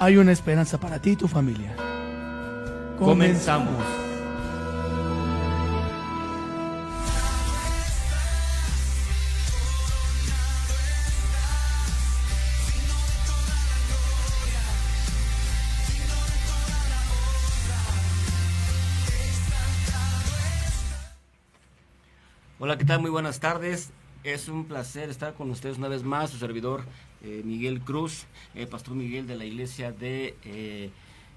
hay una esperanza para ti y tu familia. Comenzamos. Hola, ¿qué tal? Muy buenas tardes. Es un placer estar con ustedes una vez más, su servidor eh, Miguel Cruz, eh, pastor Miguel de la iglesia de, eh,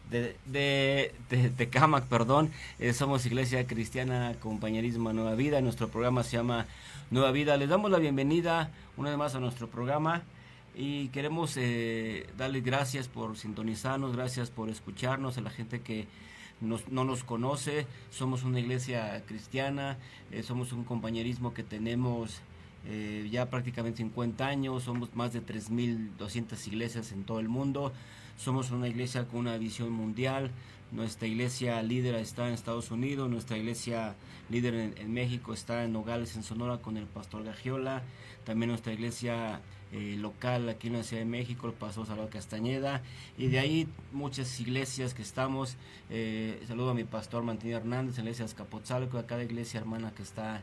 de, de, perdón. Eh, somos Iglesia Cristiana Compañerismo Nueva Vida. Nuestro programa se llama Nueva Vida. Les damos la bienvenida una vez más a nuestro programa y queremos darles gracias por sintonizarnos, gracias por escucharnos, a la gente que no nos conoce, somos una iglesia cristiana, somos un compañerismo que tenemos eh, ya prácticamente 50 años, somos más de 3.200 iglesias en todo el mundo, somos una iglesia con una visión mundial, nuestra iglesia líder está en Estados Unidos, nuestra iglesia líder en, México está en Nogales, en Sonora, con el pastor Gagiola, también nuestra iglesia eh, local aquí en la Ciudad de México, el pastor Salvador Castañeda, y de ahí muchas iglesias que estamos. Eh, saludo a mi pastor Martín Hernández, en la iglesia de Azcapotzalco, a cada iglesia hermana que está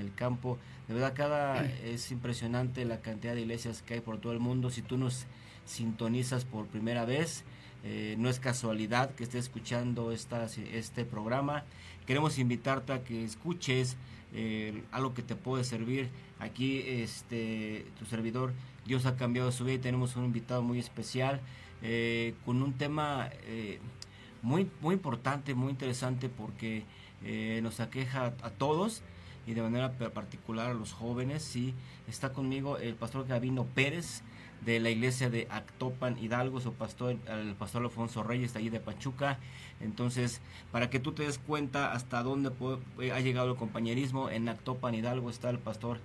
el campo. De verdad, cada es impresionante la cantidad de iglesias que hay por todo el mundo. Si tú nos sintonizas por primera vez, eh, no es casualidad que estés escuchando esta, este programa. Queremos invitarte a que escuches eh, algo que te puede servir. Aquí, este, tu servidor, Dios ha cambiado su vida y tenemos un invitado muy especial eh, con un tema eh, muy, muy importante, muy interesante porque eh, nos aqueja a, a todos y de manera particular a los jóvenes. Sí, está conmigo el pastor Gavino Pérez de la iglesia de Actopan Hidalgo, su pastor, el pastor Alfonso Reyes de allí de Pachuca. Entonces, para que tú te des cuenta hasta dónde eh, ha llegado el compañerismo, en Actopan Hidalgo está el pastor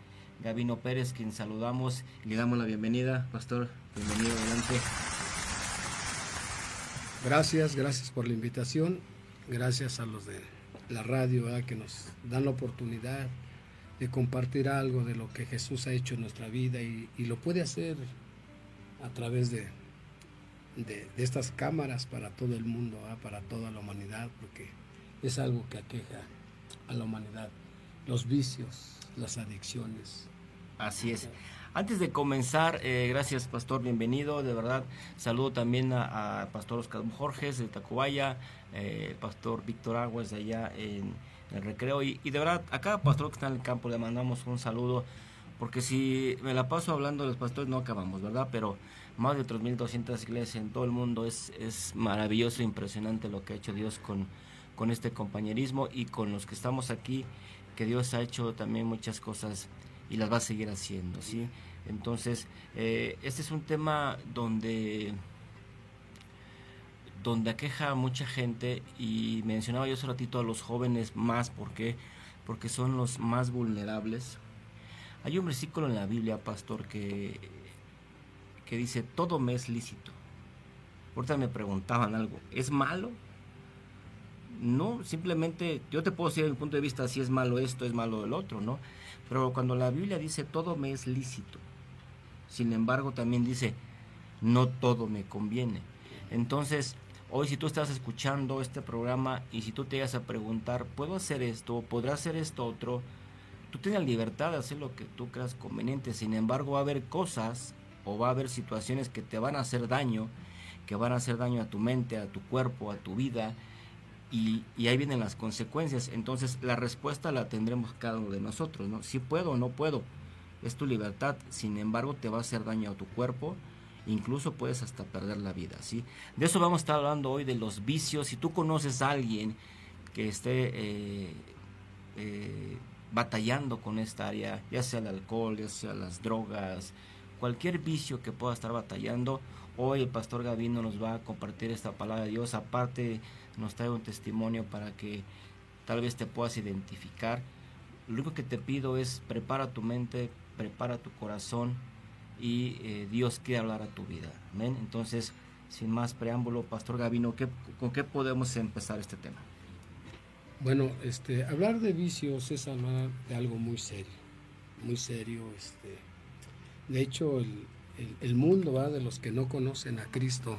Gavino Pérez, quien saludamos le damos la bienvenida. Pastor, bienvenido adelante. Gracias, gracias por la invitación. Gracias a los de la radio que nos dan la oportunidad de compartir algo de lo que Jesús ha hecho en nuestra vida y, lo puede hacer a través de, de, estas cámaras para todo el mundo, para toda la humanidad, porque es algo que aqueja a la humanidad. Los vicios, las adicciones. Así es. Antes de comenzar, eh, gracias Pastor, bienvenido, de verdad. Saludo también a, Pastor Oscar Jorges de Tacubaya, eh, Pastor Víctor Aguas de allá en, el recreo. Y, y de verdad, a cada pastor que está en el campo le mandamos un saludo, porque si me la paso hablando de los pastores no acabamos, ¿verdad? Pero más de 3.200 iglesias en todo el mundo es, es maravilloso, impresionante lo que ha hecho Dios con, con este compañerismo y con los que estamos aquí, que Dios ha hecho también muchas cosas y las va a seguir haciendo, ¿sí? Entonces, eh, este es un tema donde donde aqueja a mucha gente y mencionaba yo hace ratito a los jóvenes más, ¿por qué? Porque son los más vulnerables. Hay un versículo en la Biblia, pastor, que, que dice, todo me es lícito. Ahorita me preguntaban algo, ¿es malo? No, simplemente yo te puedo decir desde mi punto de vista si es malo esto, es malo el otro, ¿no? Pero cuando la Biblia dice todo me es lícito, sin embargo también dice no todo me conviene. Entonces, hoy si tú estás escuchando este programa y si tú te llegas a preguntar, ¿puedo hacer esto? ¿Podrá hacer esto otro? Tú tienes libertad de hacer lo que tú creas conveniente, sin embargo va a haber cosas o va a haber situaciones que te van a hacer daño, que van a hacer daño a tu mente, a tu cuerpo, a tu vida, y, y, ahí vienen las consecuencias. Entonces la respuesta la tendremos cada uno de nosotros, ¿no? Si puedo o no puedo, es tu libertad, sin embargo te va a hacer daño a tu cuerpo, incluso puedes hasta perder la vida, ¿sí? De eso vamos a estar hablando hoy, de los vicios. Si tú conoces a alguien que esté eh, eh, batallando con esta área, ya sea el alcohol, ya sea las drogas, cualquier vicio que pueda estar batallando, hoy el pastor Gavino nos va a compartir esta palabra de Dios, aparte nos trae un testimonio para que tal vez te puedas identificar. Lo único que te pido es prepara tu mente, prepara tu corazón y eh, Dios quiere hablar a tu vida. Amén. Entonces, sin más preámbulo, Pastor Gavino, ¿con qué podemos empezar este tema? Bueno, este, hablar de vicios es hablar de algo muy serio, muy serio. Este, de hecho, el, mundo de los que no conocen a Cristo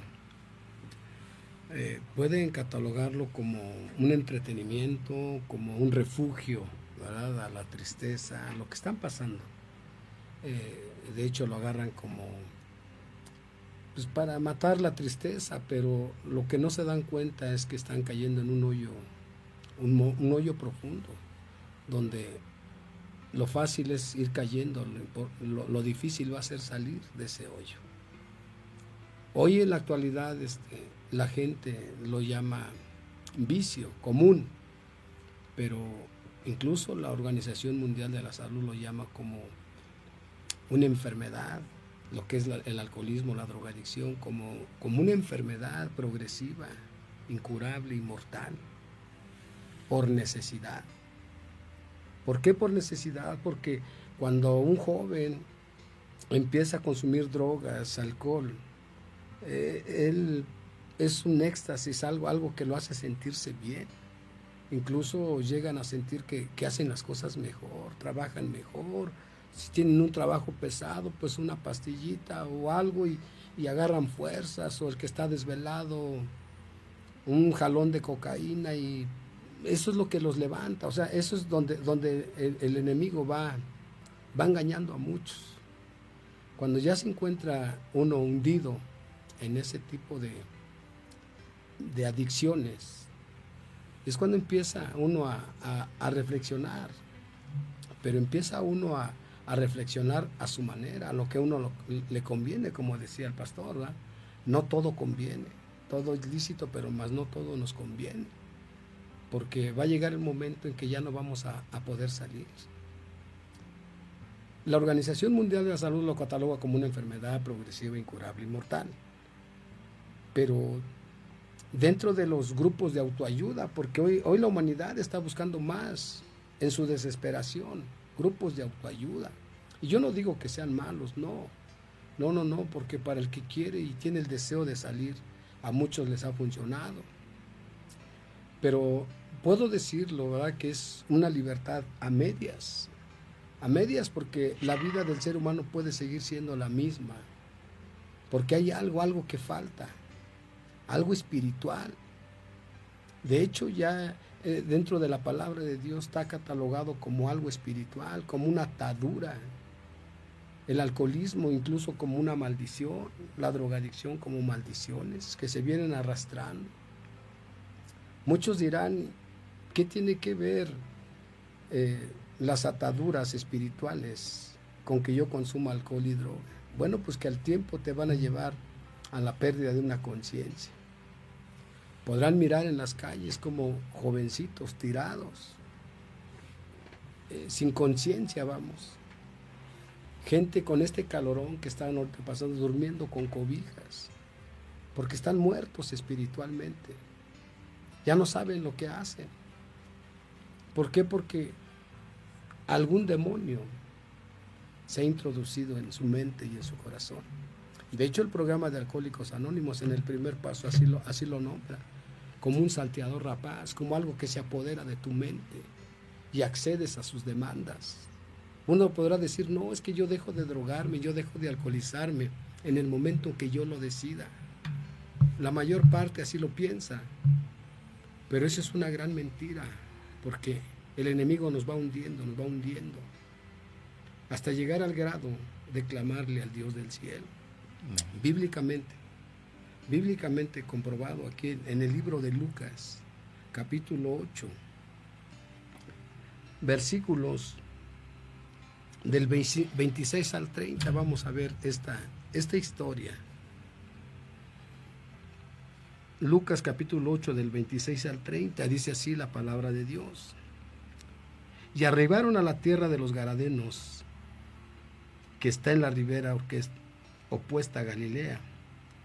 eh, pueden catalogarlo como un entretenimiento, como un refugio, ¿verdad? A la tristeza, a lo que están pasando. Eh, de hecho, lo agarran como pues para matar la tristeza, pero lo que no se dan cuenta es que están cayendo en un hoyo un, hoyo profundo, donde lo fácil es ir cayendo, lo, difícil va a ser salir de ese hoyo. Hoy en la actualidad este, la gente lo llama vicio común, pero incluso la Organización Mundial de la Salud lo llama como una enfermedad, lo que es el alcoholismo, la drogadicción, como, como una enfermedad progresiva, incurable y mortal por necesidad. ¿Por qué por necesidad? Porque cuando un joven empieza a consumir drogas, alcohol, eh, él es un éxtasis, algo, algo que lo hace sentirse bien. Incluso llegan a sentir que, hacen las cosas mejor, trabajan mejor. Si tienen un trabajo pesado, pues una pastillita o algo y, y agarran fuerzas. O el que está desvelado, un jalón de cocaína y eso es lo que los levanta, o sea, eso es donde, donde el, enemigo va, va engañando a muchos. Cuando ya se encuentra uno hundido en ese tipo de, de adicciones, es cuando empieza uno a, reflexionar, pero empieza uno a, reflexionar a su manera, a lo que a uno le conviene, como decía el pastor, no todo conviene, todo es lícito, pero más no todo nos conviene porque va a llegar el momento en que ya no vamos a, poder salir. La Organización Mundial de la Salud lo cataloga como una enfermedad progresiva, incurable y mortal. Pero dentro de los grupos de autoayuda, porque hoy, hoy la humanidad está buscando más en su desesperación, grupos de autoayuda. Y yo no digo que sean malos, no. No, no, no, porque para el que quiere y tiene el deseo de salir, a muchos les ha funcionado. Pero puedo decirlo, ¿verdad? Que es una libertad a medias. A medias porque la vida del ser humano puede seguir siendo la misma. Porque hay algo, algo que falta. Algo espiritual. De hecho, ya eh, dentro de la palabra de Dios está catalogado como algo espiritual, como una atadura. El alcoholismo incluso como una maldición, la drogadicción como maldiciones que se vienen arrastrando. Muchos dirán, ¿Qué tiene que ver eh, las ataduras espirituales con que yo consuma alcohol y droga? Bueno, pues que al tiempo te van a llevar a la pérdida de una conciencia. Podrán mirar en las calles como jovencitos tirados, eh, sin conciencia, vamos. Gente con este calorón que están pasando durmiendo con cobijas, porque están muertos espiritualmente. Ya no saben lo que hacen. ¿Por qué? Porque algún demonio se ha introducido en su mente y en su corazón. De hecho, el programa de Alcohólicos Anónimos en el primer paso así lo, así lo nombra, como un salteador rapaz, como algo que se apodera de tu mente y accedes a sus demandas. Uno podrá decir, no, es que yo dejo de drogarme, yo dejo de alcoholizarme en el momento en que yo lo decida. La mayor parte así lo piensa, pero eso es una gran mentira porque el enemigo nos va hundiendo, nos va hundiendo, hasta llegar al grado de clamarle al Dios del cielo. Bíblicamente, bíblicamente comprobado aquí en el libro de Lucas, capítulo 8, versículos del 26 al 30, vamos a ver esta, esta historia. Lucas capítulo 8 del 26 al 30 dice así la palabra de Dios. y arribaron a la tierra de los Garadenos, que está en la ribera opuesta a Galilea.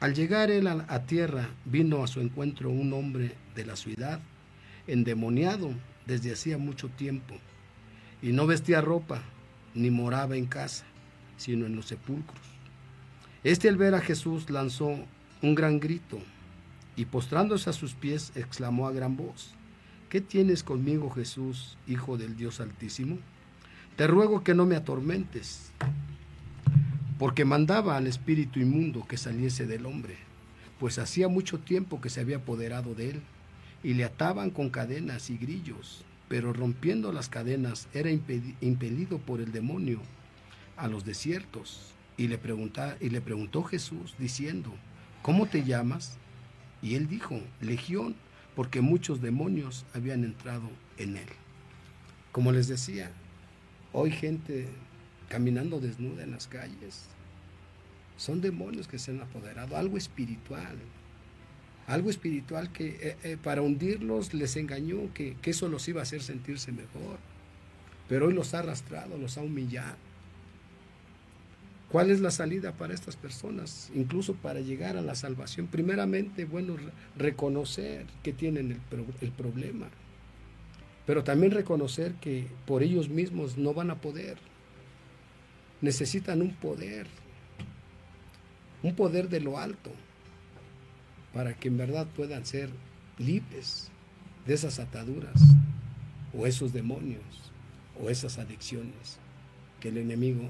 Al llegar él a, tierra, vino a su encuentro un hombre de la ciudad, endemoniado desde hacía mucho tiempo, y no vestía ropa, ni moraba en casa, sino en los sepulcros. Este al ver a Jesús lanzó un gran grito, y postrándose a sus pies exclamó a gran voz, ¿Qué tienes conmigo, Jesús, Hijo del Dios Altísimo? Te ruego que no me atormentes, porque mandaba al espíritu inmundo que saliese del hombre, pues hacía mucho tiempo que se había apoderado de él, y le ataban con cadenas y grillos, pero rompiendo las cadenas era impelido por el demonio a los desiertos. Y le, y le preguntó Jesús, diciendo, ¿cómo te llamas? Y él dijo, Legión, porque muchos demonios habían entrado en él. Como les decía, hoy gente caminando desnuda en las calles, son demonios que se han apoderado, algo espiritual, algo espiritual que eh, eh, para hundirlos les engañó, que, que eso los iba a hacer sentirse mejor, pero hoy los ha arrastrado, los ha humillado. ¿Cuál es la salida para estas personas? Incluso para llegar a la salvación. Primeramente, bueno, reconocer que tienen el, el, problema, pero también reconocer que por ellos mismos no van a poder. Necesitan un poder, un poder de lo alto, para que en verdad puedan ser libres de esas ataduras o esos demonios o esas adicciones que el enemigo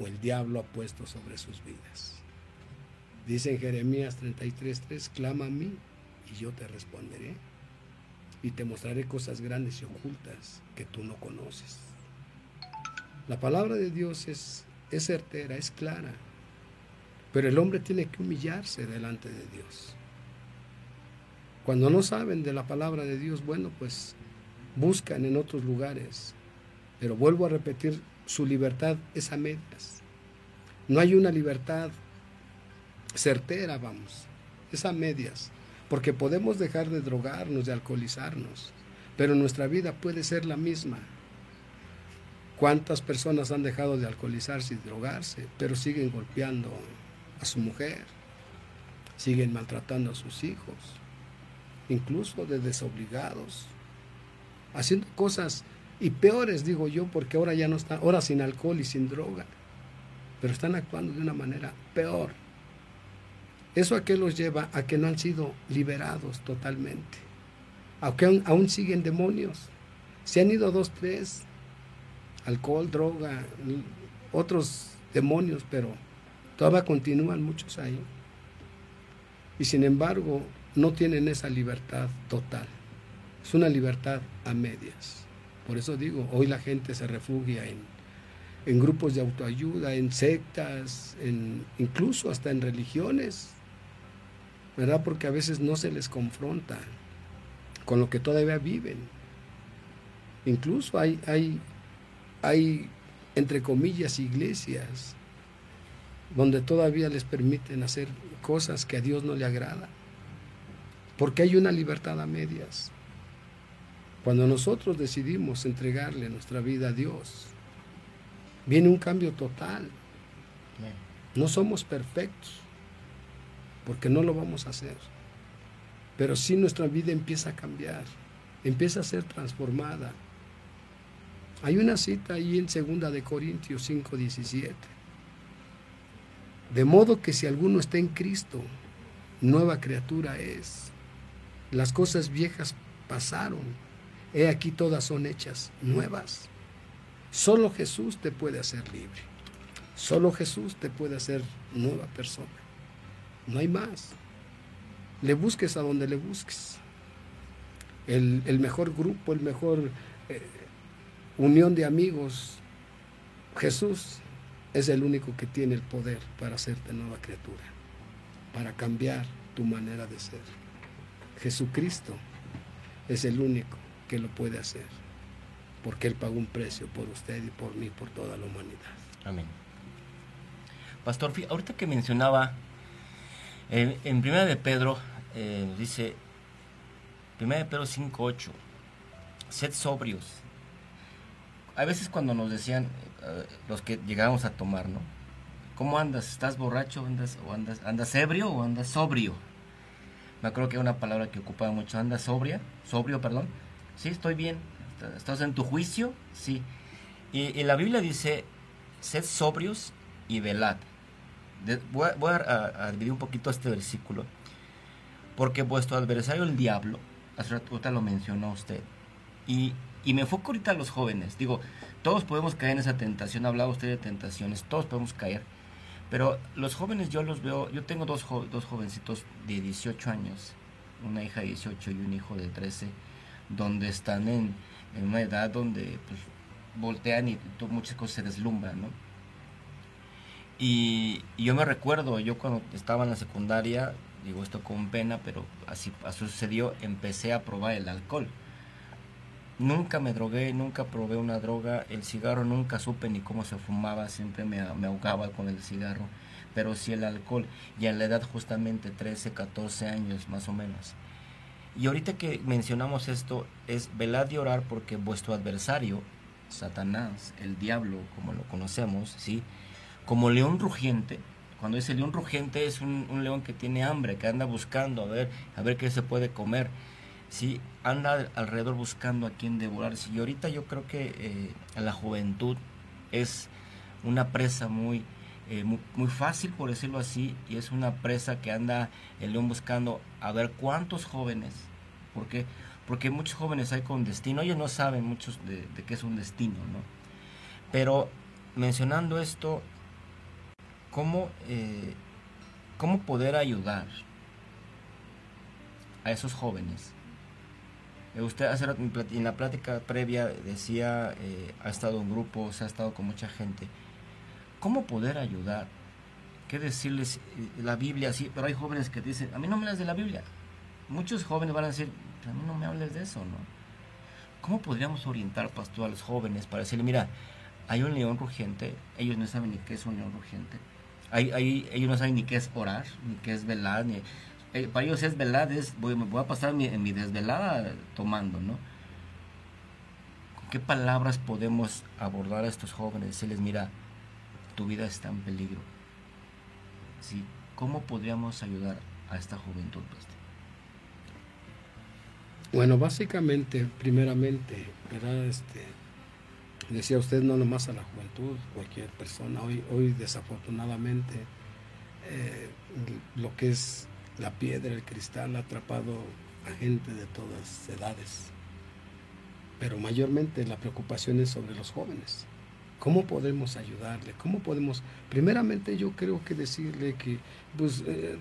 o el diablo ha puesto sobre sus vidas. Dice en Jeremías 33:3, clama a mí y yo te responderé y te mostraré cosas grandes y ocultas que tú no conoces. La palabra de Dios es, es certera, es clara, pero el hombre tiene que humillarse delante de Dios. Cuando no saben de la palabra de Dios, bueno, pues buscan en otros lugares. Pero vuelvo a repetir su libertad es a medias. No hay una libertad certera, vamos, es a medias, porque podemos dejar de drogarnos, de alcoholizarnos, pero nuestra vida puede ser la misma. ¿Cuántas personas han dejado de alcoholizarse y drogarse, pero siguen golpeando a su mujer, siguen maltratando a sus hijos, incluso de desobligados, haciendo cosas y peores, digo yo, porque ahora ya no están, ahora sin alcohol y sin droga, pero están actuando de una manera peor. ¿Eso a qué los lleva? A que no han sido liberados totalmente. Aunque aún, siguen demonios. Se han ido dos, tres, alcohol, droga, otros demonios, pero todavía continúan muchos ahí. Y sin embargo, no tienen esa libertad total. Es una libertad a medias. Por eso digo, hoy la gente se refugia en, grupos de autoayuda, en sectas, en, incluso hasta en religiones, ¿verdad? Porque a veces no se les confronta con lo que todavía viven. Incluso hay, hay, hay entre comillas, iglesias donde todavía les permiten hacer cosas que a Dios no le agrada. Porque hay una libertad a medias. Cuando nosotros decidimos entregarle nuestra vida a Dios, viene un cambio total. No somos perfectos, porque no lo vamos a hacer. Pero sí nuestra vida empieza a cambiar, empieza a ser transformada. Hay una cita ahí en 2 de Corintios 5, 17. De modo que si alguno está en Cristo, nueva criatura es. Las cosas viejas pasaron He aquí todas son hechas nuevas. Solo Jesús te puede hacer libre. Solo Jesús te puede hacer nueva persona. No hay más. Le busques a donde le busques. El, mejor grupo, el mejor eh, unión de amigos. Jesús es el único que tiene el poder para hacerte nueva criatura, para cambiar tu manera de ser. Jesucristo es el único que lo puede hacer, porque Él pagó un precio por usted y por mí, por toda la humanidad. Amén. Pastor, ahorita que mencionaba, eh, en Primera de Pedro, eh, dice, Primera de Pedro 5.8, sed sobrios a veces cuando nos decían eh, los que llegábamos a tomar, ¿no? ¿Cómo andas? ¿Estás borracho andas, o andas, andas ebrio o andas sobrio? Me acuerdo que era una palabra que ocupaba mucho. ¿Andas sobria? Sobrio, perdón. Sí, estoy bien. ¿Estás en tu juicio? Sí. Y, la Biblia dice, sed sobrios y velad. voy, a, dividir un poquito este versículo. Porque vuestro adversario, el diablo, rato lo mencionó usted, y, y me enfoco ahorita a los jóvenes. Digo, todos podemos caer en esa tentación. Hablaba usted de tentaciones, todos podemos caer. Pero los jóvenes yo los veo, yo tengo dos, dos jovencitos de 18 años, una hija de 18 y un hijo de 13, donde están en, en una edad donde pues, voltean y muchas cosas se deslumbran, ¿no? Y, yo me recuerdo, yo cuando estaba en la secundaria, digo esto con pena, pero así, así sucedió, empecé a probar el alcohol. Nunca me drogué, nunca probé una droga, el cigarro nunca supe ni cómo se fumaba, siempre me, me ahogaba con el cigarro, pero sí el alcohol, y a la edad justamente 13, 14 años más o menos. Y ahorita que mencionamos esto, es velad y orar porque vuestro adversario, Satanás, el diablo, como lo conocemos, ¿sí? como león rugiente, cuando dice león rugiente es un, un león que tiene hambre, que anda buscando a ver, a ver qué se puede comer ¿sí? anda alrededor buscando a quien devorarse. Y ahorita yo creo que eh, la juventud es una presa muy, eh, muy, fácil, por decirlo así, y es una presa que anda el león buscando a ver cuántos jóvenes, porque porque muchos jóvenes hay con destino, ellos no saben muchos de, qué es un destino, ¿no? Pero mencionando esto, ¿cómo, eh, cómo poder ayudar a esos jóvenes usted hace en la plática previa decía, eh, ha estado en grupos, ha estado con mucha gente. ¿Cómo poder ayudar? ¿Qué decirles? Eh, la Biblia, sí, pero hay jóvenes que dicen, a mí no me hablas de la Biblia. Muchos jóvenes van a decir, a mí no me hables de eso, ¿no? ¿Cómo podríamos orientar, pastor, a los jóvenes para decirle, mira, hay un león rugiente, ellos no saben ni qué es un león rugiente, hay, hay, ellos no saben ni qué es orar, ni qué es velar, ni eh, para ellos es velada, es, voy, a pasar mi, en mi desvelada tomando, ¿no? ¿Con qué palabras podemos abordar a estos jóvenes? Decirles, mira, tu vida está en peligro. ¿Cómo podríamos ayudar a esta juventud? Bueno, básicamente, primeramente, ¿verdad? Este, decía usted no nomás a la juventud, cualquier persona. Hoy, hoy desafortunadamente, eh, lo que es la piedra, el cristal ha atrapado a gente de todas edades. Pero mayormente la preocupación es sobre los jóvenes. ¿Cómo podemos ayudarle? ¿Cómo podemos? Primeramente yo creo que decirle que, pues, eh,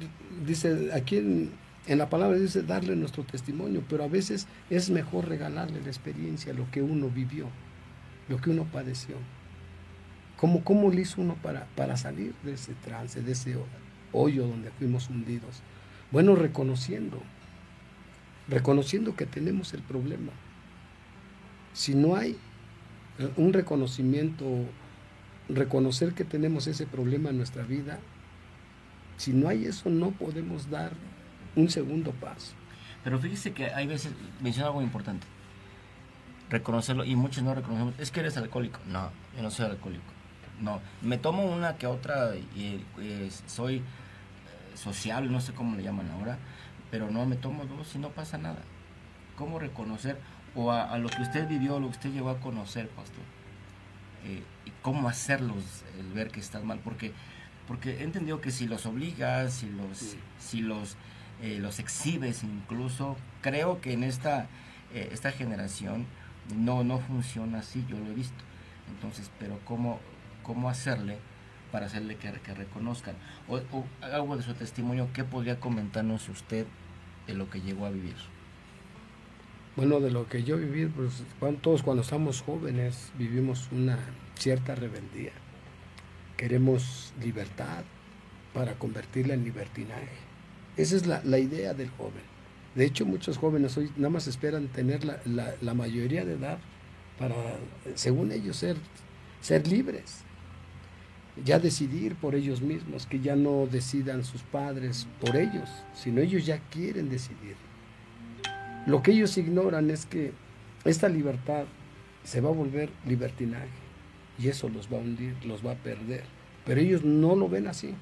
dice, aquí en, en, la palabra dice darle nuestro testimonio, pero a veces es mejor regalarle la experiencia, lo que uno vivió, lo que uno padeció. ¿Cómo, cómo le hizo uno para, para salir de ese trance, de ese hoyo donde fuimos hundidos? Bueno, reconociendo, reconociendo que tenemos el problema. Si no hay eh, un reconocimiento, reconocer que tenemos ese problema en nuestra vida, si no hay eso, no podemos dar un segundo paso. Pero fíjese que hay veces, menciona algo importante, reconocerlo, y muchos no reconocemos, es que eres alcohólico. No, yo no soy alcohólico. No, me tomo una que otra y, y soy social, no sé cómo le llaman ahora, pero no me tomo dos y no pasa nada. ¿Cómo reconocer o a, lo que usted vivió, lo que usted llegó a conocer, pastor? Eh, y cómo hacerlos el ver que estás mal, porque porque he entendido que si los obligas, si los si los eh, los exhibes incluso, creo que en esta eh, esta generación no no funciona así, yo lo he visto. Entonces, pero cómo cómo hacerle para hacerle que, reconozcan. O, algo de su testimonio, ¿qué podría comentarnos usted de lo que llegó a vivir? Bueno, de lo que yo viví, pues todos cuando estamos jóvenes vivimos una cierta rebeldía. Queremos libertad para convertirla en libertinaje. Esa es la, idea del joven. De hecho, muchos jóvenes hoy nada más esperan tener la, la, la mayoría de edad para, según ellos, ser, ser libres ya decidir por ellos mismos, que ya no decidan sus padres por ellos, sino ellos ya quieren decidir. Lo que ellos ignoran es que esta libertad se va a volver libertinaje y eso los va a hundir, los va a perder. Pero ellos no lo ven así.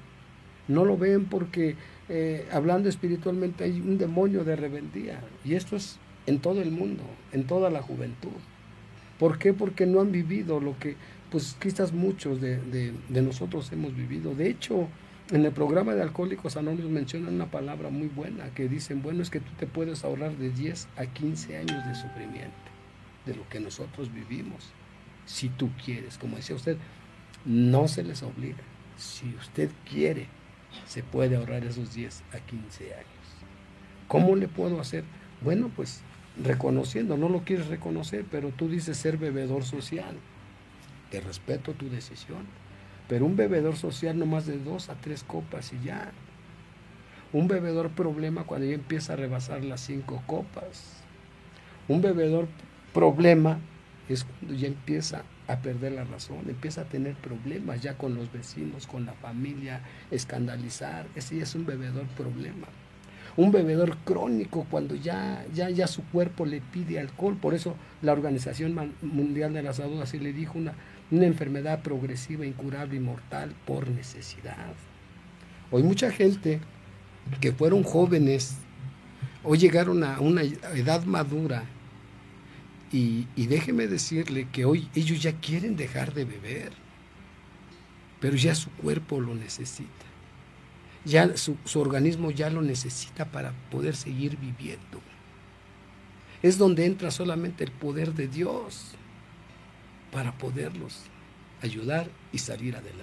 No lo ven porque eh, hablando espiritualmente hay un demonio de rebeldía. Y esto es en todo el mundo, en toda la juventud. ¿Por qué? Porque no han vivido lo que, pues quizás muchos de, de nosotros hemos vivido. De hecho, en el programa de Alcohólicos Anónimos mencionan una palabra muy buena que dicen, bueno, es que tú te puedes ahorrar de 10 a 15 años de sufrimiento de lo que nosotros vivimos, si tú quieres. Como decía usted, no se les obliga. Si usted quiere, se puede ahorrar esos 10 a 15 años. ¿Cómo le puedo hacer? Bueno, pues reconociendo, no lo quieres reconocer, pero tú dices ser bebedor social. Te respeto tu decisión. Pero un bebedor social no más de dos a tres copas y ya. Un bebedor problema cuando ya empieza a rebasar las cinco copas. Un bebedor problema es cuando ya empieza a perder la razón, empieza a tener problemas ya con los vecinos, con la familia, escandalizar, ese ya es un bebedor problema. Un bebedor crónico cuando ya, ya, ya su cuerpo le pide alcohol, por eso la Organización Mundial de la Salud así le dijo una, una enfermedad progresiva, incurable y mortal por necesidad. Hoy mucha gente que fueron jóvenes, hoy llegaron a una edad madura y, déjeme decirle que hoy ellos ya quieren dejar de beber, pero ya su cuerpo lo necesita. Ya su, su organismo ya lo necesita para poder seguir viviendo. Es donde entra solamente el poder de Dios para poderlos ayudar y salir adelante.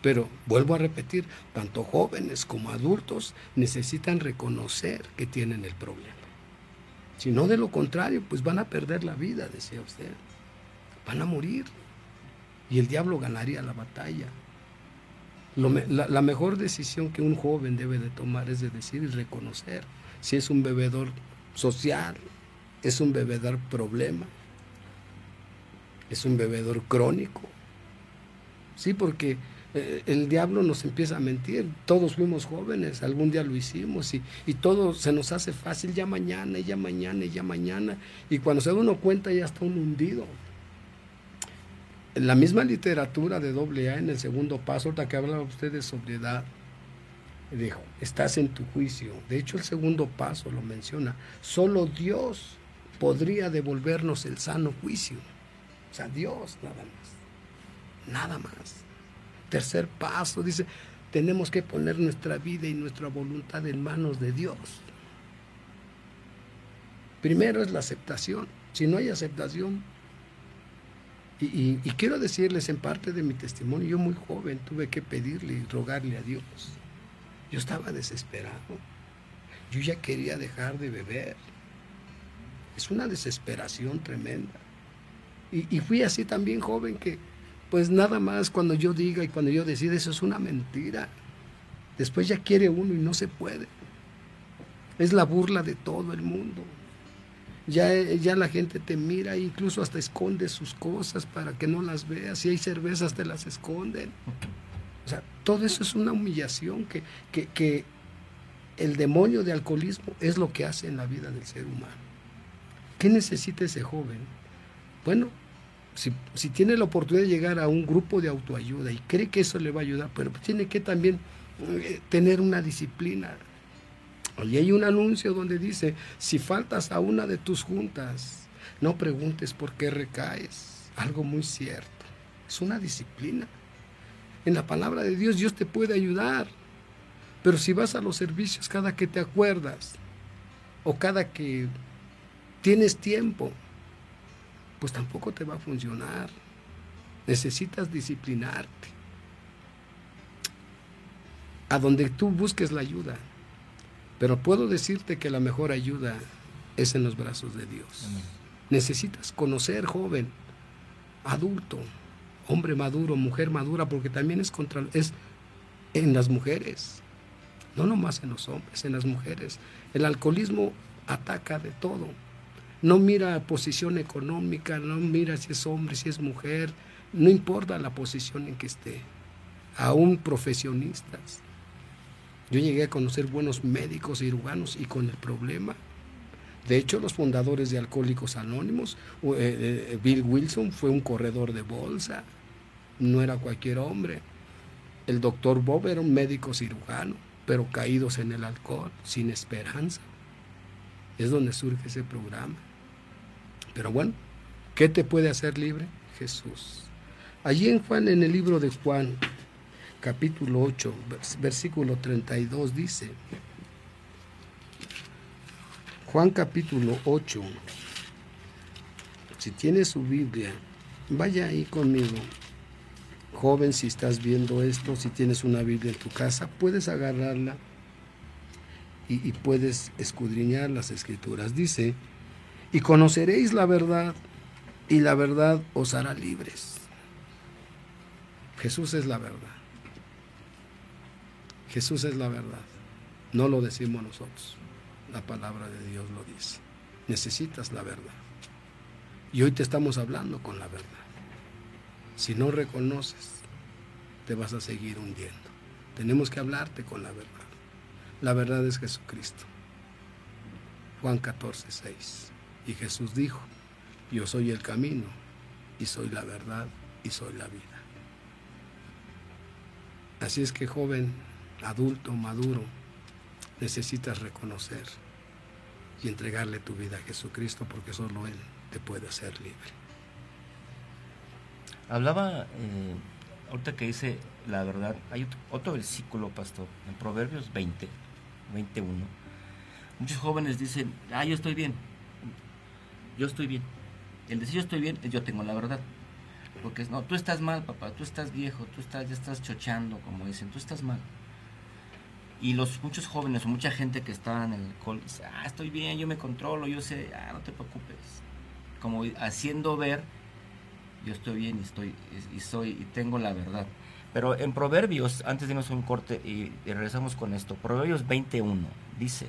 Pero vuelvo a repetir, tanto jóvenes como adultos necesitan reconocer que tienen el problema. Si no, de lo contrario, pues van a perder la vida, decía usted. Van a morir. Y el diablo ganaría la batalla. la, la, mejor decisión que un joven debe de tomar es de decir y reconocer si es un bebedor social, es un bebedor problema, es un bebedor crónico. Sí, porque eh, el diablo nos empieza a mentir. Todos fuimos jóvenes, algún día lo hicimos y, y, todo se nos hace fácil ya mañana, ya mañana, ya mañana. Y cuando se da uno cuenta ya está un hundido. En la misma literatura de doble en el segundo paso, ahorita que hablaba usted de sobriedad, dijo, estás en tu juicio. De hecho, el segundo paso lo menciona. Solo Dios podría devolvernos el sano juicio. O sea, Dios nada más. Nada más. Tercer paso, dice, tenemos que poner nuestra vida y nuestra voluntad en manos de Dios. Primero es la aceptación. Si no hay aceptación, y, quiero decirles en parte de mi testimonio, yo muy joven tuve que pedirle y rogarle a Dios. Yo estaba desesperado. Yo ya quería dejar de beber. Es una desesperación tremenda. Y, fui así también joven que pues nada más cuando yo diga y cuando yo decida, eso es una mentira. Después ya quiere uno y no se puede. Es la burla de todo el mundo. Ya, ya la gente te mira e incluso hasta esconde sus cosas para que no las veas. Si hay cervezas te las esconden. O sea, todo eso es una humillación que, que, que el demonio de alcoholismo es lo que hace en la vida del ser humano. ¿Qué necesita ese joven? Bueno, si, tiene la oportunidad de llegar a un grupo de autoayuda y cree que eso le va a ayudar, pero tiene que también eh, tener una disciplina. Y hay un anuncio donde dice, si faltas a una de tus juntas, no preguntes por qué recaes. Algo muy cierto. Es una disciplina. En la palabra de Dios Dios te puede ayudar. Pero si vas a los servicios cada que te acuerdas o cada que tienes tiempo, pues tampoco te va a funcionar. Necesitas disciplinarte. A donde tú busques la ayuda. Pero puedo decirte que la mejor ayuda es en los brazos de Dios. Necesitas conocer, joven, adulto, hombre maduro, mujer madura, porque también es contra es en las mujeres. No nomás en los hombres, en las mujeres. El alcoholismo ataca de todo no mira posición económica, no mira si es hombre, si es mujer, no importa la posición en que esté, aún profesionistas. Yo llegué a conocer buenos médicos cirujanos y con el problema De hecho, los fundadores de Alcohólicos Anónimos, eh, eh, Bill Wilson fue un corredor de bolsa, no era cualquier hombre. El doctor Bob era un médico cirujano, pero caídos en el alcohol, sin esperanza. Es donde surge ese programa. Pero bueno, ¿qué te puede hacer libre? Jesús. Allí en Juan, en el libro de Juan, capítulo 8, versículo 32, dice, Juan capítulo 8, si tiene su Biblia, vaya ahí conmigo. Joven, si estás viendo esto, si tienes una Biblia en tu casa, puedes agarrarla y, y puedes escudriñar las escrituras. Dice, y conoceréis la verdad, y la verdad os hará libres. Jesús es la verdad. Jesús es la verdad. No lo decimos nosotros. La palabra de Dios lo dice. Necesitas la verdad. Y hoy te estamos hablando con la verdad. Si no reconoces, te vas a seguir hundiendo. Tenemos que hablarte con la verdad. La verdad es Jesucristo. Juan 14, 6. Y Jesús dijo, yo soy el camino y soy la verdad y soy la vida. Así es que joven, adulto, maduro, necesitas reconocer y entregarle tu vida a Jesucristo porque solo Él te puede hacer libre. Hablaba, eh, ahorita que dice la verdad, hay otro, versículo, pastor, en Proverbios 20, 21. Muchos jóvenes dicen, ah, yo estoy bien, yo estoy bien. El decir yo estoy bien es yo tengo la verdad. Porque no, tú estás mal, papá, tú estás viejo, tú estás, ya estás chochando, como dicen, tú estás mal. Y los muchos jóvenes o mucha gente que está en el alcohol dice, ah, estoy bien, yo me controlo, yo sé, ah, no te preocupes. Como haciendo ver, yo estoy bien y estoy, y soy, y tengo la verdad. Pero en Proverbios, antes de irnos a un corte y, y regresamos con esto, Proverbios 21 dice,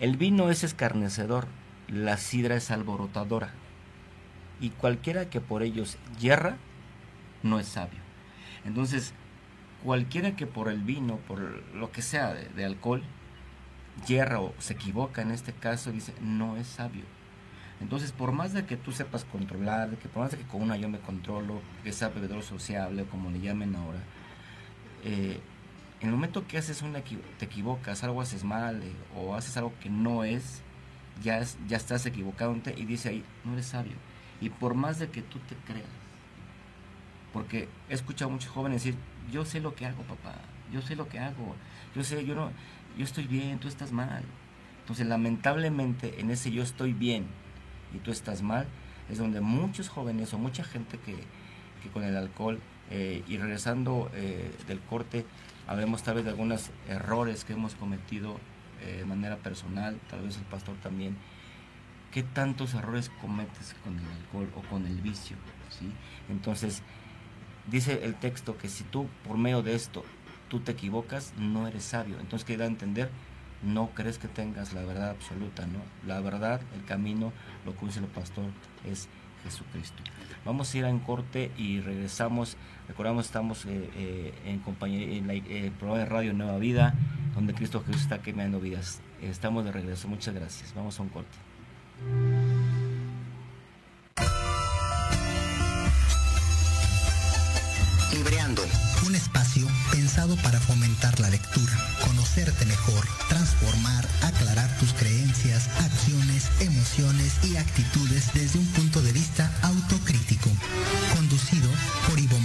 el vino es escarnecedor, la sidra es alborotadora y cualquiera que por ellos yerra no es sabio. Entonces, cualquiera que por el vino, por lo que sea de, alcohol, yerra o se equivoca en este caso, dice, no es sabio. Entonces, por más de que tú sepas controlar, que por más de que con una yo me controlo, que sea bebedor sociable, como le llamen ahora, eh, en el momento que haces una te equivocas, algo haces mal eh, o haces algo que no es, ya, es, ya estás equivocado y dice ahí, no eres sabio. Y por más de que tú te creas, porque he escuchado muchos jóvenes decir, yo sé lo que hago, papá, yo sé lo que hago, yo sé, yo no, yo estoy bien, tú estás mal. Entonces, lamentablemente, en ese yo estoy bien y tú estás mal, es donde muchos jóvenes o mucha gente que, que con el alcohol, eh, y regresando eh, del corte, hablemos tal vez de algunos errores que hemos cometido eh, de manera personal, tal vez el pastor también, qué tantos errores cometes con el alcohol o con el vicio. ¿sí? Entonces, dice el texto que si tú por medio de esto tú te equivocas, no eres sabio. Entonces, ¿qué da a entender? No crees que tengas la verdad absoluta, ¿no? La verdad, el camino, lo que dice el pastor, es Jesucristo. Vamos a ir en corte y regresamos. Recordamos, estamos eh, eh, en compañía en el eh, programa de Radio Nueva Vida, donde Cristo Jesús está quemando vidas. Estamos de regreso. Muchas gracias. Vamos a un corte. Libreando, un espacio pensado para fomentar la lectura, conocerte mejor, transformar, aclarar tus creencias, acciones, emociones y actitudes desde un punto de vista autocrítico. Conducido por Ivonne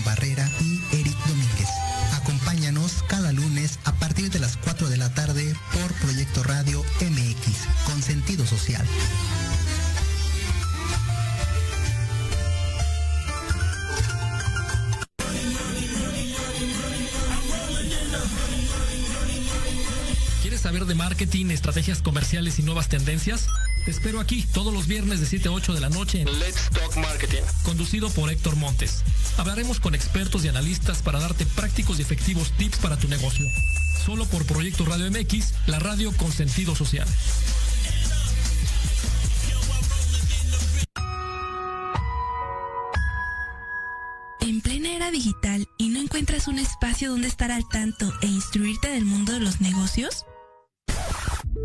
marketing, estrategias comerciales y nuevas tendencias? Te espero aquí todos los viernes de 7 a 8 de la noche en Let's Talk Marketing, conducido por Héctor Montes. Hablaremos con expertos y analistas para darte prácticos y efectivos tips para tu negocio. Solo por Proyecto Radio MX, la radio con sentido social. En plena era digital y no encuentras un espacio donde estar al tanto e instruirte del mundo de los negocios?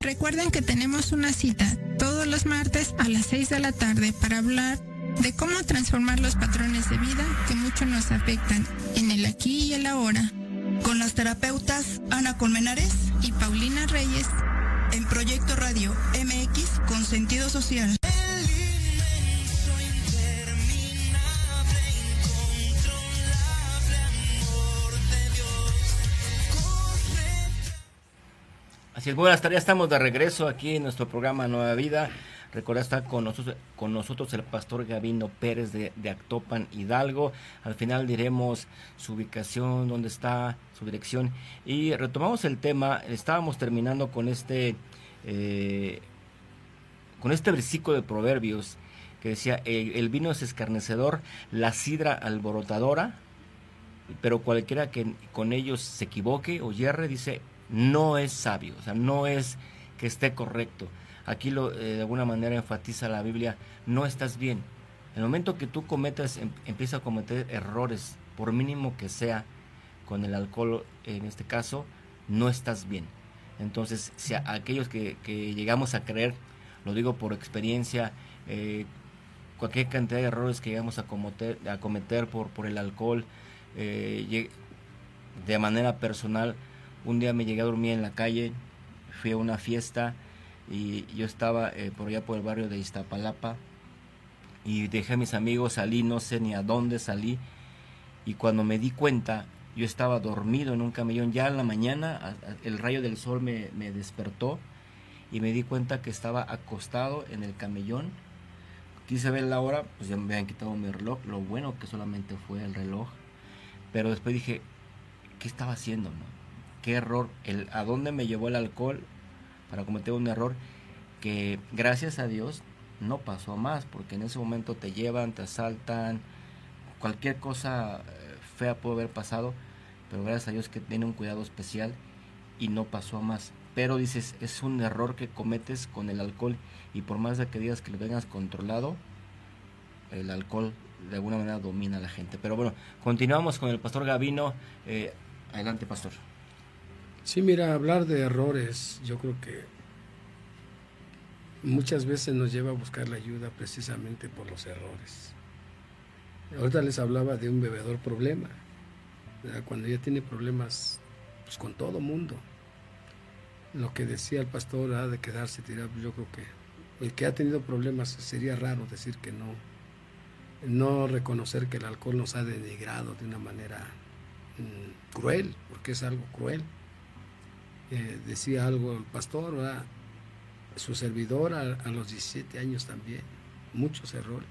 Recuerden que tenemos una cita todos los martes a las 6 de la tarde para hablar de cómo transformar los patrones de vida que mucho nos afectan en el aquí y el ahora. Con las terapeutas Ana Colmenares y Paulina Reyes en Proyecto Radio MX con sentido social. Así es, buenas tardes, estamos de regreso aquí en nuestro programa Nueva Vida. Recuerda estar con nosotros, con nosotros el pastor Gavino Pérez de, Actopan Hidalgo. Al final diremos su ubicación, dónde está, su dirección. Y retomamos el tema, estábamos terminando con este, eh, con este versículo de Proverbios que decía, el, el, vino es escarnecedor, la sidra alborotadora, pero cualquiera que con ellos se equivoque o yerre, dice, no es sabio, o sea, no es que esté correcto. Aquí lo, eh, de alguna manera enfatiza la Biblia, no estás bien. En el momento que tú cometas, em, empieza a cometer errores, por mínimo que sea, con el alcohol en este caso, no estás bien. Entonces, si a, aquellos que, que, llegamos a creer, lo digo por experiencia, eh, cualquier cantidad de errores que llegamos a cometer, a cometer por, por el alcohol, eh, de manera personal, un día me llegué a dormir en la calle, fui a una fiesta, y yo estaba eh, por allá por el barrio de Iztapalapa y dejé a mis amigos, salí, no sé ni a dónde salí y cuando me di cuenta yo estaba dormido en un camellón, ya en la mañana el rayo del sol me, me despertó y me di cuenta que estaba acostado en el camellón, quise ver la hora, pues ya me habían quitado mi reloj, lo bueno que solamente fue el reloj, pero después dije, ¿qué estaba haciendo? ¿Qué error? El, ¿A dónde me llevó el alcohol? para cometer un error que gracias a Dios no pasó más, porque en ese momento te llevan, te asaltan, cualquier cosa fea puede haber pasado, pero gracias a Dios que tiene un cuidado especial y no pasó más. Pero dices, es un error que cometes con el alcohol y por más de que digas que lo tengas controlado, el alcohol de alguna manera domina a la gente. Pero bueno, continuamos con el pastor Gavino. Eh, adelante, pastor. Sí, mira, hablar de errores, yo creo que muchas veces nos lleva a buscar la ayuda precisamente por los errores. Ahorita les hablaba de un bebedor problema, ¿verdad? cuando ya tiene problemas pues, con todo mundo. Lo que decía el pastor ah, de quedarse tirado, yo creo que el que ha tenido problemas sería raro decir que no, no reconocer que el alcohol nos ha denigrado de una manera mmm, cruel, porque es algo cruel. Eh, decía algo el pastor, su servidor a, los 17 años también, muchos errores.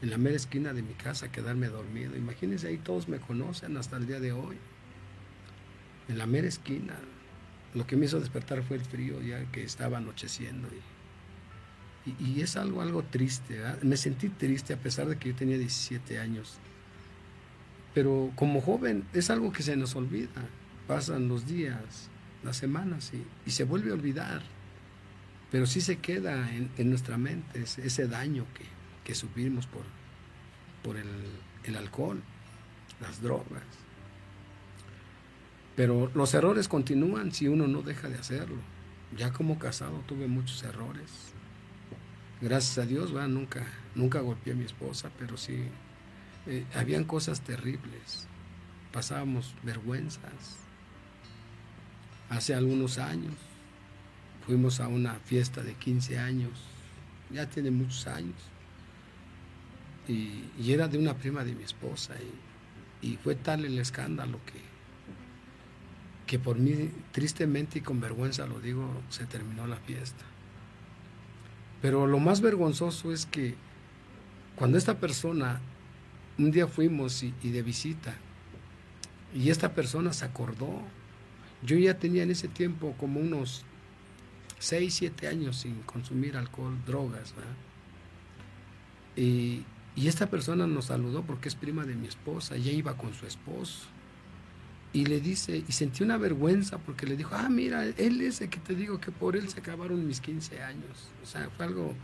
En la mera esquina de mi casa quedarme dormido. Imagínense, ahí todos me conocen hasta el día de hoy. En la mera esquina. Lo que me hizo despertar fue el frío ya que estaba anocheciendo. Y, y, es algo, algo triste. Me sentí triste a pesar de que yo tenía 17 años. Pero como joven es algo que se nos olvida. Pasan los días, las semanas y, se vuelve a olvidar. Pero sí se queda en, nuestra mente ese, daño que, que, sufrimos por, el, alcohol, las drogas. Pero los errores continúan si uno no deja de hacerlo. Ya como casado tuve muchos errores. Gracias a Dios. Nunca, nunca golpeé a mi esposa, pero sí, eh, habían cosas terribles. Pasábamos vergüenzas hace algunos años. Fuimos a una fiesta de 15 años, ya tiene muchos años. Y, era de una prima de mi esposa. Y, fue tal el escándalo que, que por mí, tristemente y con vergüenza lo digo, se terminó la fiesta. Pero lo más vergonzoso es que cuando esta persona, un día fuimos y de visita, y esta persona se acordó, yo ya tenía en ese tiempo como unos 6, 7 años sin consumir alcohol, drogas. Y, y esta persona nos saludó porque es prima de mi esposa, ella iba con su esposo. Y le dice, y sentí una vergüenza porque le dijo, ah, mira, él es el que te digo que por él se acabaron mis 15 años. O sea, fue algo,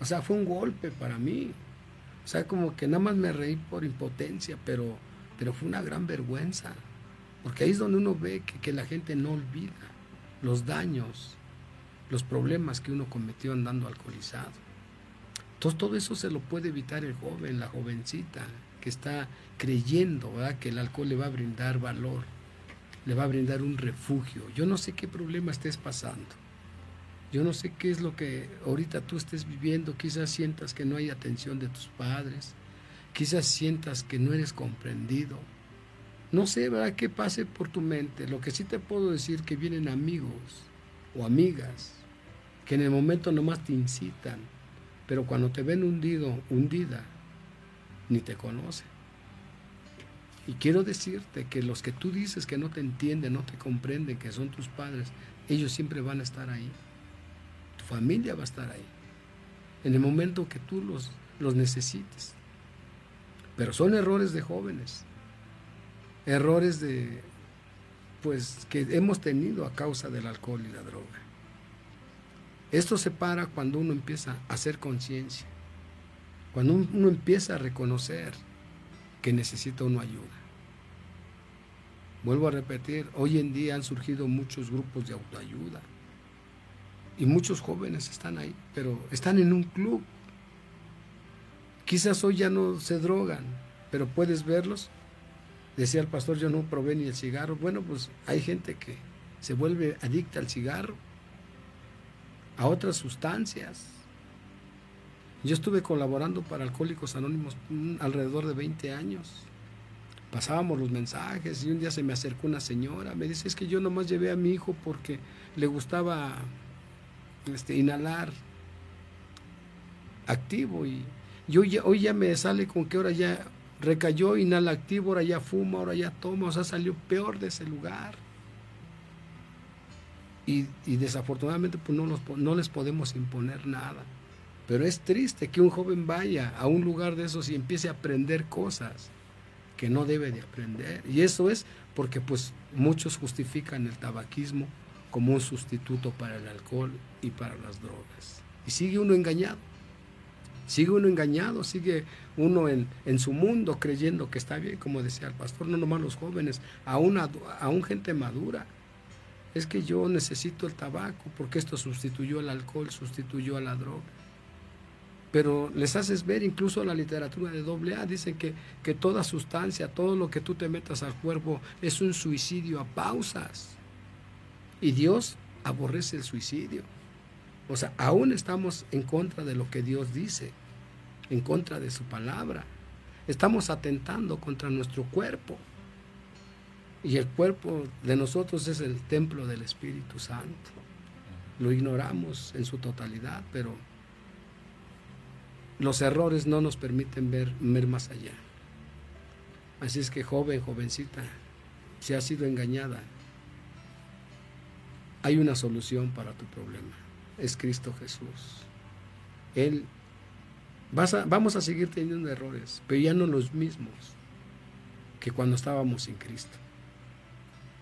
o sea, fue un golpe para mí. O sea, como que nada más me reí por impotencia, pero, pero fue una gran vergüenza. Porque ahí es donde uno ve que, la gente no olvida los daños, los problemas que uno cometió andando alcoholizado. Todo eso se lo puede evitar el joven, la jovencita, que está creyendo ¿verdad? que el alcohol le va a brindar valor, le va a brindar un refugio. Yo no sé qué problema estés pasando. Yo no sé qué es lo que ahorita tú estés viviendo. Quizás sientas que no hay atención de tus padres. Quizás sientas que no eres comprendido. No sé, ¿verdad? ¿Qué pase por tu mente? Lo que sí te puedo decir que vienen amigos o amigas que en el momento nomás te incitan, pero cuando te ven hundido, hundida, ni te conocen. Y quiero decirte que los que tú dices que no te entienden, no te comprenden, que son tus padres, ellos siempre van a estar ahí. Tu familia va a estar ahí. En el momento que tú los, los necesites. Pero son errores de jóvenes. Errores de, pues, que hemos tenido a causa del alcohol y la droga. Esto se para cuando uno empieza a hacer conciencia, cuando uno empieza a reconocer que necesita uno ayuda. Vuelvo a repetir, hoy en día han surgido muchos grupos de autoayuda y muchos jóvenes están ahí, pero están en un club. Quizás hoy ya no se drogan, pero puedes verlos. Decía el pastor, yo no probé ni el cigarro. Bueno, pues hay gente que se vuelve adicta al cigarro a otras sustancias. Yo estuve colaborando para Alcohólicos Anónimos alrededor de 20 años. Pasábamos los mensajes y un día se me acercó una señora, me dice, es que yo nomás llevé a mi hijo porque le gustaba este, inhalar activo y yo hoy ya me sale con que ahora ya recayó, inhala activo, ahora ya fuma, ahora ya toma, o sea, salió peor de ese lugar. Y, y desafortunadamente pues no, los, no les podemos imponer nada. Pero es triste que un joven vaya a un lugar de esos y empiece a aprender cosas que no debe de aprender. Y eso es porque pues muchos justifican el tabaquismo como un sustituto para el alcohol y para las drogas. Y sigue uno engañado. Sigue uno engañado, sigue uno en, en su mundo creyendo que está bien, como decía el pastor, no nomás los jóvenes, a una, a un gente madura. Es que yo necesito el tabaco porque esto sustituyó al alcohol, sustituyó a la droga pero les haces ver incluso la literatura de doble A, dicen que, que toda sustancia, todo lo que tú te metas al cuerpo es un suicidio a pausas. Y Dios aborrece el suicidio. O sea, aún estamos en contra de lo que Dios dice, en contra de su palabra. Estamos atentando contra nuestro cuerpo. Y el cuerpo de nosotros es el templo del Espíritu Santo. Lo ignoramos en su totalidad, pero los errores no nos permiten ver, más allá. Así es que joven, jovencita, si has sido engañada, hay una solución para tu problema. Es Cristo Jesús. Él, vas vamos a seguir teniendo errores, pero ya no los mismos que cuando estábamos sin Cristo.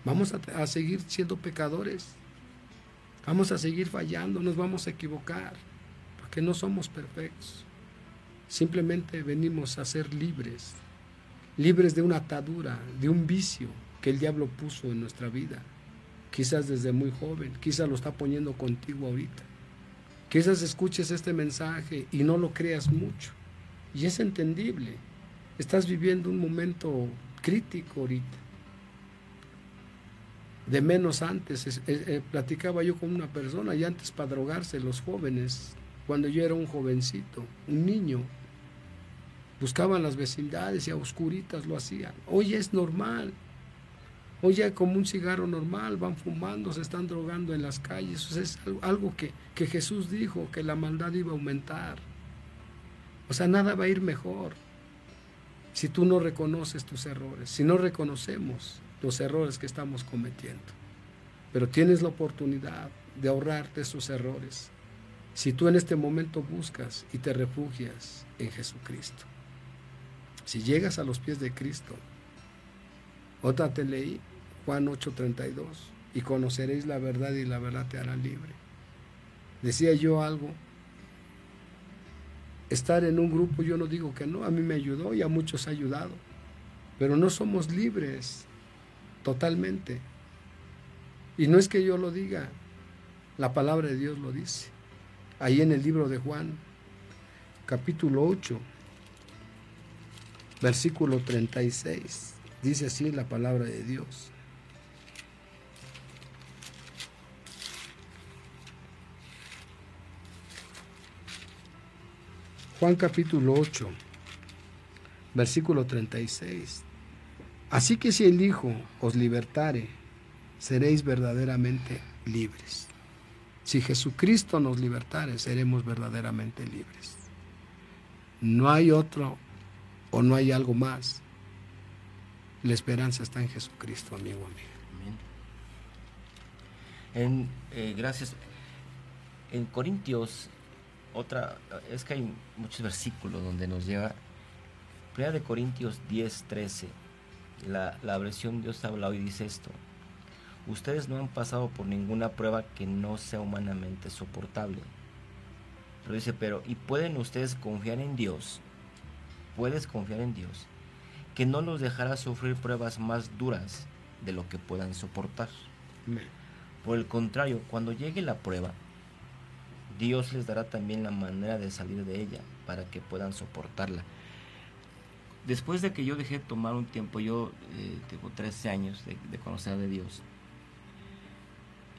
Vamos a seguir siendo pecadores. Vamos a seguir fallando, nos vamos a equivocar, porque no somos perfectos. Simplemente venimos a ser libres, libres de una atadura, de un vicio que el diablo puso en nuestra vida. Quizás desde muy joven, quizás lo está poniendo contigo ahorita. Quizás escuches este mensaje y no lo creas mucho. Y es entendible. Estás viviendo un momento crítico ahorita. de menos antes. Eh, platicaba yo con una persona y antes para drogarse los jóvenes, cuando yo era un jovencito, un niño, buscaban las vecindades y a oscuritas lo hacían. Hoy es normal. Hoy ya como un cigarro normal, van fumando, se están drogando en las calles. es algo que, que Jesús dijo, que la maldad iba a aumentar. O sea, nada va a ir mejor si tú no reconoces tus errores, si no reconocemos los errores que estamos cometiendo. Pero tienes la oportunidad de ahorrarte esos errores si tú en este momento buscas y te refugias en Jesucristo. Si llegas a los pies de Cristo, otra te leí, Juan 8:32, y conoceréis la verdad y la verdad te hará libre. Decía yo algo, estar en un grupo yo no digo que no, a mí me ayudó y a muchos ha ayudado, pero no somos libres totalmente. Y no es que yo lo diga, la palabra de Dios lo dice. Ahí en el libro de Juan, capítulo 8, versículo 36, dice así la palabra de Dios. Juan capítulo 8, versículo 36. Así que si el Hijo os libertare, seréis verdaderamente libres. Si Jesucristo nos libertare, seremos verdaderamente libres. No hay otro o no hay algo más. La esperanza está en Jesucristo, amigo, amiga. En, eh, gracias. En Corintios, otra, es que hay muchos versículos donde nos lleva. Primera de Corintios 10, 13 la, la versión Dios habla hoy dice esto. Ustedes no han pasado por ninguna prueba que no sea humanamente soportable. Pero dice, pero, ¿y pueden ustedes confiar en Dios? Puedes confiar en Dios, que no los dejará sufrir pruebas más duras de lo que puedan soportar. Por el contrario, cuando llegue la prueba, Dios les dará también la manera de salir de ella para que puedan soportarla después de que yo dejé de tomar un tiempo, yo eh, tengo 13 años de, conocer de Dios.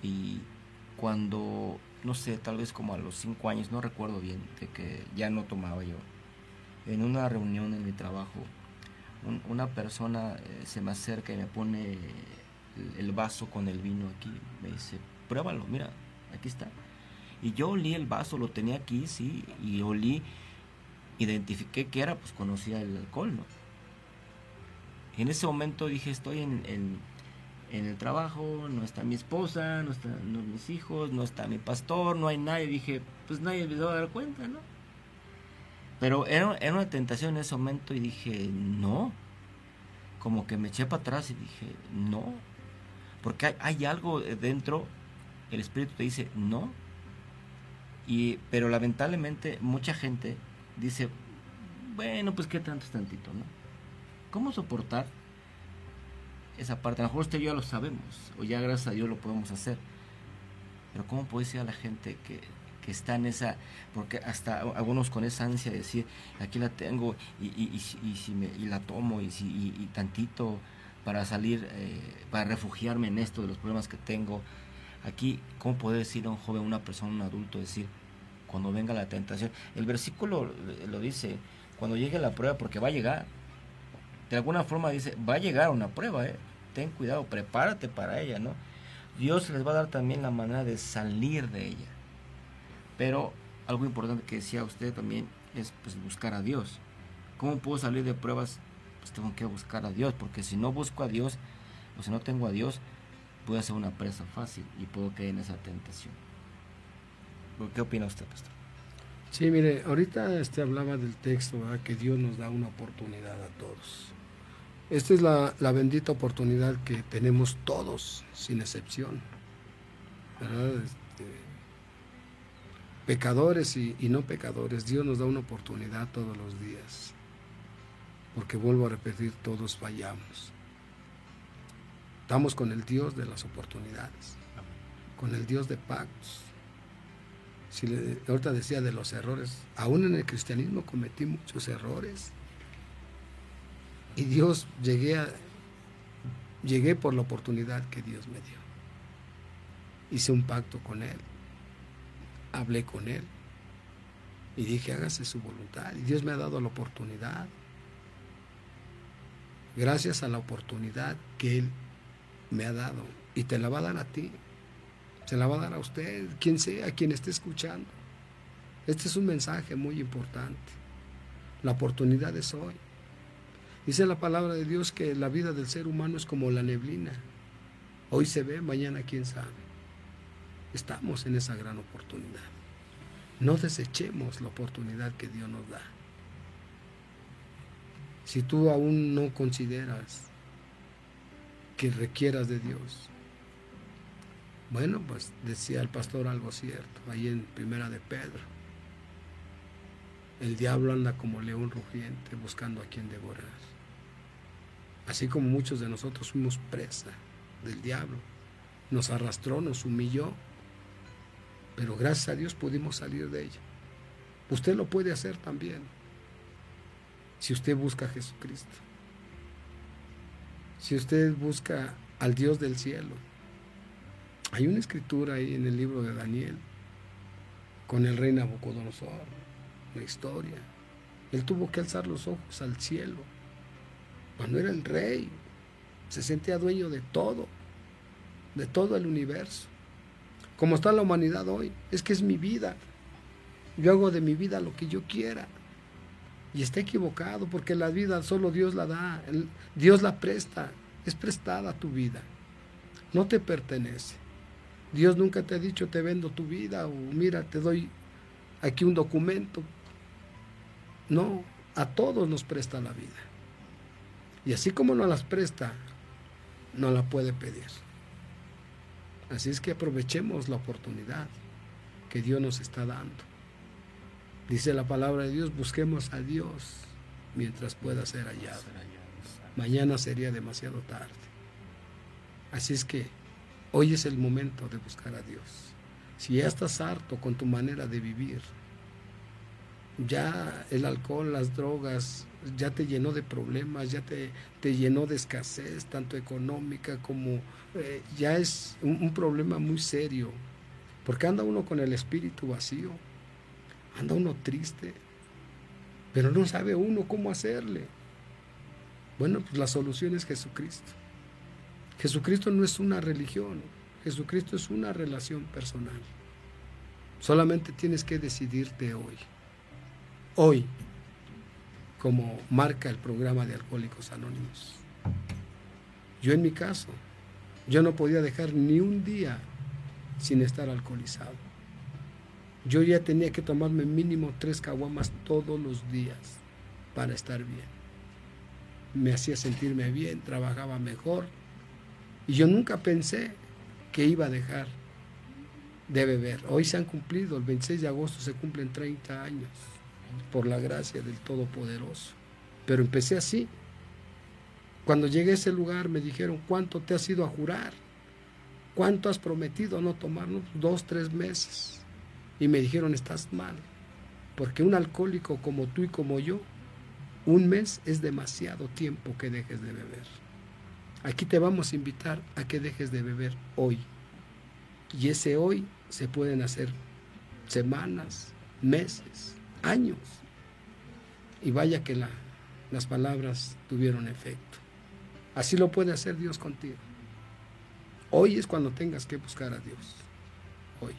Y cuando, no sé, tal vez como a los 5 años, no recuerdo bien, de que ya no tomaba yo, en una reunión en mi trabajo, una persona eh, se me acerca y me pone el, vaso con el vino aquí. Me dice, pruébalo, mira, aquí está. Y yo olí el vaso, lo tenía aquí, sí, y olí identifiqué que era, pues conocía el alcohol, ¿no? En ese momento dije, estoy en, en, el trabajo, no está mi esposa, no están mis hijos, no está mi pastor, no hay nadie. Dije, pues nadie me va a dar cuenta, ¿no? Pero era, era una tentación en ese momento y dije, no. Como que me eché para atrás y dije, no. Porque hay, algo dentro, el espíritu te dice, no. Y, pero lamentablemente mucha gente dice, bueno, pues qué tanto es tantito, ¿no? ¿Cómo soportar esa parte? A lo mejor usted y yo lo sabemos, o ya gracias a Dios lo podemos hacer. Pero ¿cómo puede ser a la gente que, que está en esa, porque hasta algunos con esa ansia de decir, aquí la tengo y, y, y, si me, y la tomo y, si, y, tantito para salir, eh, para refugiarme en esto de los problemas que tengo. Aquí, ¿cómo puede decir a un joven, una persona, un adulto, decir, cuando venga la tentación. El versículo lo dice, cuando llegue la prueba, porque va a llegar. De alguna forma dice, va a llegar una prueba, ¿eh? ten cuidado, prepárate para ella, ¿no? Dios les va a dar también la manera de salir de ella. Pero algo importante que decía usted también es pues, buscar a Dios. ¿Cómo puedo salir de pruebas? Pues tengo que buscar a Dios, porque si no busco a Dios, o si no tengo a Dios, puedo ser una presa fácil y puedo caer en esa tentación. ¿Qué opina usted, pastor? Sí, mire, ahorita este hablaba del texto, que Dios nos da una oportunidad a todos. Esta es la, bendita oportunidad que tenemos todos, sin excepción. Este, pecadores y, no pecadores, Dios nos da una oportunidad todos los días. Porque vuelvo a repetir, todos fallamos. Estamos con el Dios de las oportunidades, con el Dios de pactos si le, ahorita decía de los errores, aún en el cristianismo cometí muchos errores. Y Dios llegué a, Llegué por la oportunidad que Dios me dio. Hice un pacto con Él. Hablé con Él. Y dije, hágase su voluntad. Y Dios me ha dado la oportunidad. Gracias a la oportunidad que Él me ha dado. Y te la va a dar a ti. Se la va a dar a usted, quien sea, quien esté escuchando. Este es un mensaje muy importante. La oportunidad es hoy. Dice la palabra de Dios que la vida del ser humano es como la neblina. Hoy se ve, mañana quién sabe. Estamos en esa gran oportunidad. No desechemos la oportunidad que Dios nos da. Si tú aún no consideras que requieras de Dios, bueno, pues decía el pastor algo cierto, ahí en Primera de Pedro. El diablo anda como león rugiente buscando a quien devorar. Así como muchos de nosotros fuimos presa del diablo. Nos arrastró, nos humilló, pero gracias a Dios pudimos salir de ella. Usted lo puede hacer también, si usted busca a Jesucristo. Si usted busca al Dios del cielo. Hay una escritura ahí en el libro de Daniel con el rey Nabucodonosor, la historia. Él tuvo que alzar los ojos al cielo. Cuando era el rey, se sentía dueño de todo, de todo el universo. Como está la humanidad hoy, es que es mi vida. Yo hago de mi vida lo que yo quiera. Y está equivocado porque la vida solo Dios la da, Dios la presta, es prestada tu vida, no te pertenece. Dios nunca te ha dicho te vendo tu vida o mira, te doy aquí un documento. No, a todos nos presta la vida. Y así como nos las presta, no la puede pedir. Así es que aprovechemos la oportunidad que Dios nos está dando. Dice la palabra de Dios, busquemos a Dios mientras pueda ser hallado. Mañana sería demasiado tarde. Así es que Hoy es el momento de buscar a Dios. Si ya estás harto con tu manera de vivir, ya el alcohol, las drogas, ya te llenó de problemas, ya te, te llenó de escasez, tanto económica como eh, ya es un, un problema muy serio, porque anda uno con el espíritu vacío, anda uno triste, pero no sabe uno cómo hacerle. Bueno, pues la solución es Jesucristo. Jesucristo no es una religión, Jesucristo es una relación personal. Solamente tienes que decidirte hoy. Hoy, como marca el programa de Alcohólicos Anónimos. Yo en mi caso, yo no podía dejar ni un día sin estar alcoholizado. Yo ya tenía que tomarme mínimo tres caguamas todos los días para estar bien. Me hacía sentirme bien, trabajaba mejor, y yo nunca pensé que iba a dejar de beber. Hoy se han cumplido, el 26 de agosto se cumplen 30 años, por la gracia del Todopoderoso. Pero empecé así. Cuando llegué a ese lugar me dijeron, ¿cuánto te has ido a jurar? ¿Cuánto has prometido no tomarnos? Dos, tres meses. Y me dijeron, estás mal. Porque un alcohólico como tú y como yo, un mes es demasiado tiempo que dejes de beber. Aquí te vamos a invitar a que dejes de beber hoy. Y ese hoy se pueden hacer semanas, meses, años. Y vaya que la, las palabras tuvieron efecto. Así lo puede hacer Dios contigo. Hoy es cuando tengas que buscar a Dios. Hoy.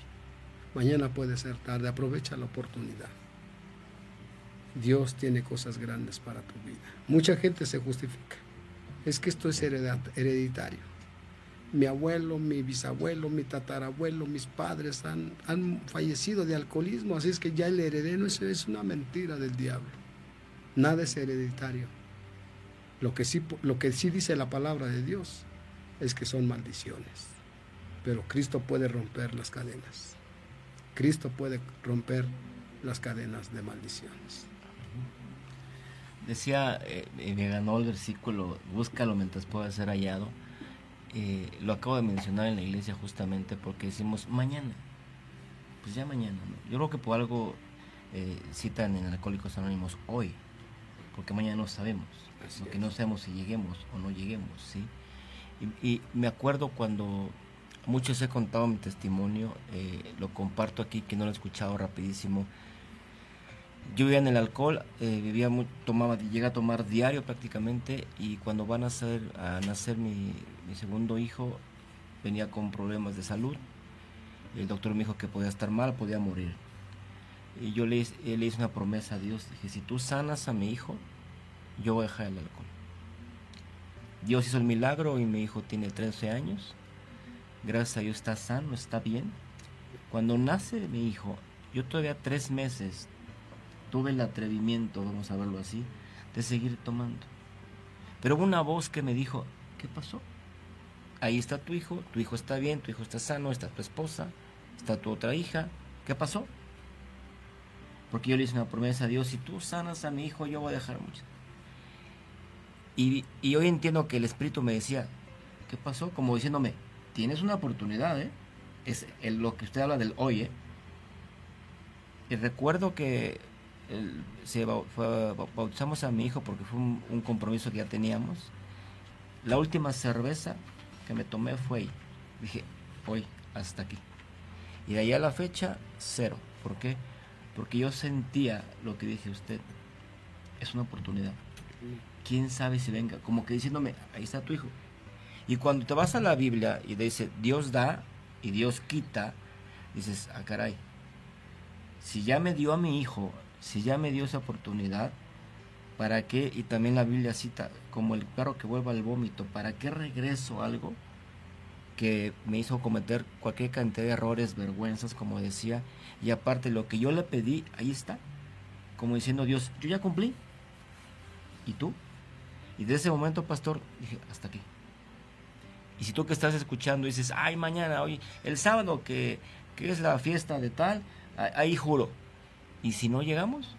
Mañana puede ser tarde. Aprovecha la oportunidad. Dios tiene cosas grandes para tu vida. Mucha gente se justifica es que esto es hereditario. Mi abuelo, mi bisabuelo, mi tatarabuelo, mis padres han, han fallecido de alcoholismo, así es que ya el heredero eso es una mentira del diablo. Nada es hereditario. Lo que, sí, lo que sí dice la palabra de Dios es que son maldiciones. Pero Cristo puede romper las cadenas. Cristo puede romper las cadenas de maldiciones. Decía, eh, me ganó el versículo, búscalo mientras pueda ser hallado. Eh, lo acabo de mencionar en la iglesia justamente porque decimos mañana. Pues ya mañana, ¿no? Yo creo que por algo eh, citan en Alcohólicos Anónimos hoy, porque mañana no sabemos. Lo que no sabemos si lleguemos o no lleguemos, ¿sí? Y, me acuerdo cuando muchos he contado mi testimonio, eh, lo comparto aquí que no lo he escuchado rapidísimo. Yo vivía en el alcohol, eh, vivía tomaba, llegué a tomar diario prácticamente y cuando van a nacer, a nacer mi, mi segundo hijo venía con problemas de salud. El doctor me dijo que podía estar mal, podía morir. Y yo le, hice una promesa a Dios, dije, si tú sanas a mi hijo, yo voy a dejar el alcohol. Dios hizo el milagro y mi hijo tiene 13 años. Gracias a Dios está sano, está bien. Cuando nace mi hijo, yo todavía tres meses tuve el atrevimiento, vamos a verlo así, de seguir tomando. Pero hubo una voz que me dijo, ¿qué pasó? Ahí está tu hijo, tu hijo está bien, tu hijo está sano, está tu esposa, está tu otra hija. ¿Qué pasó? Porque yo le hice una promesa a Dios, si tú sanas a mi hijo, yo voy a dejar mucho. Y, hoy entiendo que el Espíritu me decía, ¿qué pasó? Como diciéndome, tienes una oportunidad, ¿eh? Es lo que usted habla del hoy, ¿eh? Y recuerdo que se bautizamos a mi hijo porque fue un, compromiso que ya teníamos. La última cerveza que me tomé fue ahí. Dije, hoy, hasta aquí. Y de ahí a la fecha, cero. ¿Por qué? Porque yo sentía lo que dije usted. Es una oportunidad quién sabe si venga, como que diciéndome, ahí está tu hijo. Y cuando te vas a la Biblia y dice, Dios da y Dios quita, dices, ah, caray, si ya me dio a mi hijo, si ya me dio esa oportunidad, ¿para qué? Y también la Biblia cita, como el perro que vuelve al vómito, ¿para qué regreso algo que me hizo cometer cualquier cantidad de errores, vergüenzas, como decía? Y aparte, lo que yo le pedí, ahí está. Como diciendo Dios, yo ya cumplí. ¿Y tú? Y de ese momento, pastor, dije, hasta aquí. Y si tú que estás escuchando dices, ay, mañana, hoy, el sábado que, es la fiesta de tal, ahí juro. ¿Y si no llegamos?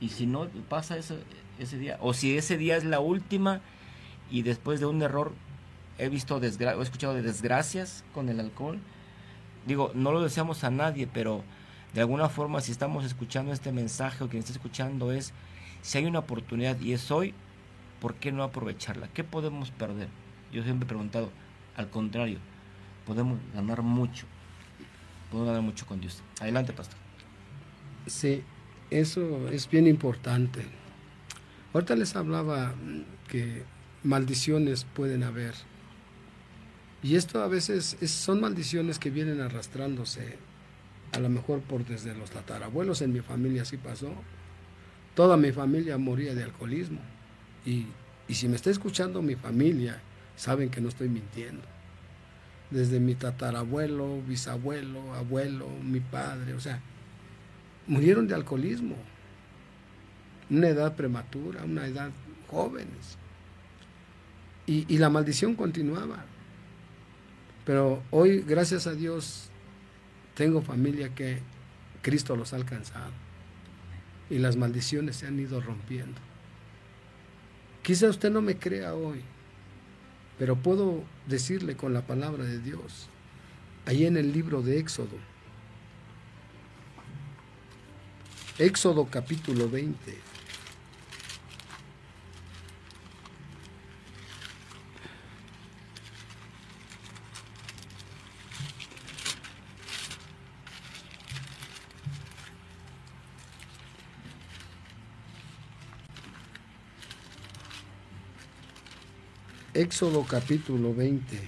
¿Y si no pasa ese, ese día? O si ese día es la última y después de un error he visto, desgra he escuchado de desgracias con el alcohol. Digo, no lo deseamos a nadie, pero de alguna forma si estamos escuchando este mensaje o quien está escuchando es, si hay una oportunidad y es hoy, ¿por qué no aprovecharla? ¿Qué podemos perder? Yo siempre he preguntado, al contrario, podemos ganar mucho. Podemos ganar mucho con Dios. Adelante, pastor. Sí, eso es bien importante. Ahorita les hablaba que maldiciones pueden haber. Y esto a veces son maldiciones que vienen arrastrándose, a lo mejor por desde los tatarabuelos. En mi familia así pasó. Toda mi familia moría de alcoholismo. Y, si me está escuchando mi familia, saben que no estoy mintiendo. Desde mi tatarabuelo, bisabuelo, abuelo, mi padre, o sea, murieron de alcoholismo. Una edad prematura, una edad jóvenes. Y, y la maldición continuaba. Pero hoy, gracias a Dios, tengo familia que Cristo los ha alcanzado. Y las maldiciones se han ido rompiendo. Quizá usted no me crea hoy, pero puedo decirle con la palabra de Dios, ahí en el libro de Éxodo, Éxodo capítulo 20. Éxodo capítulo 20,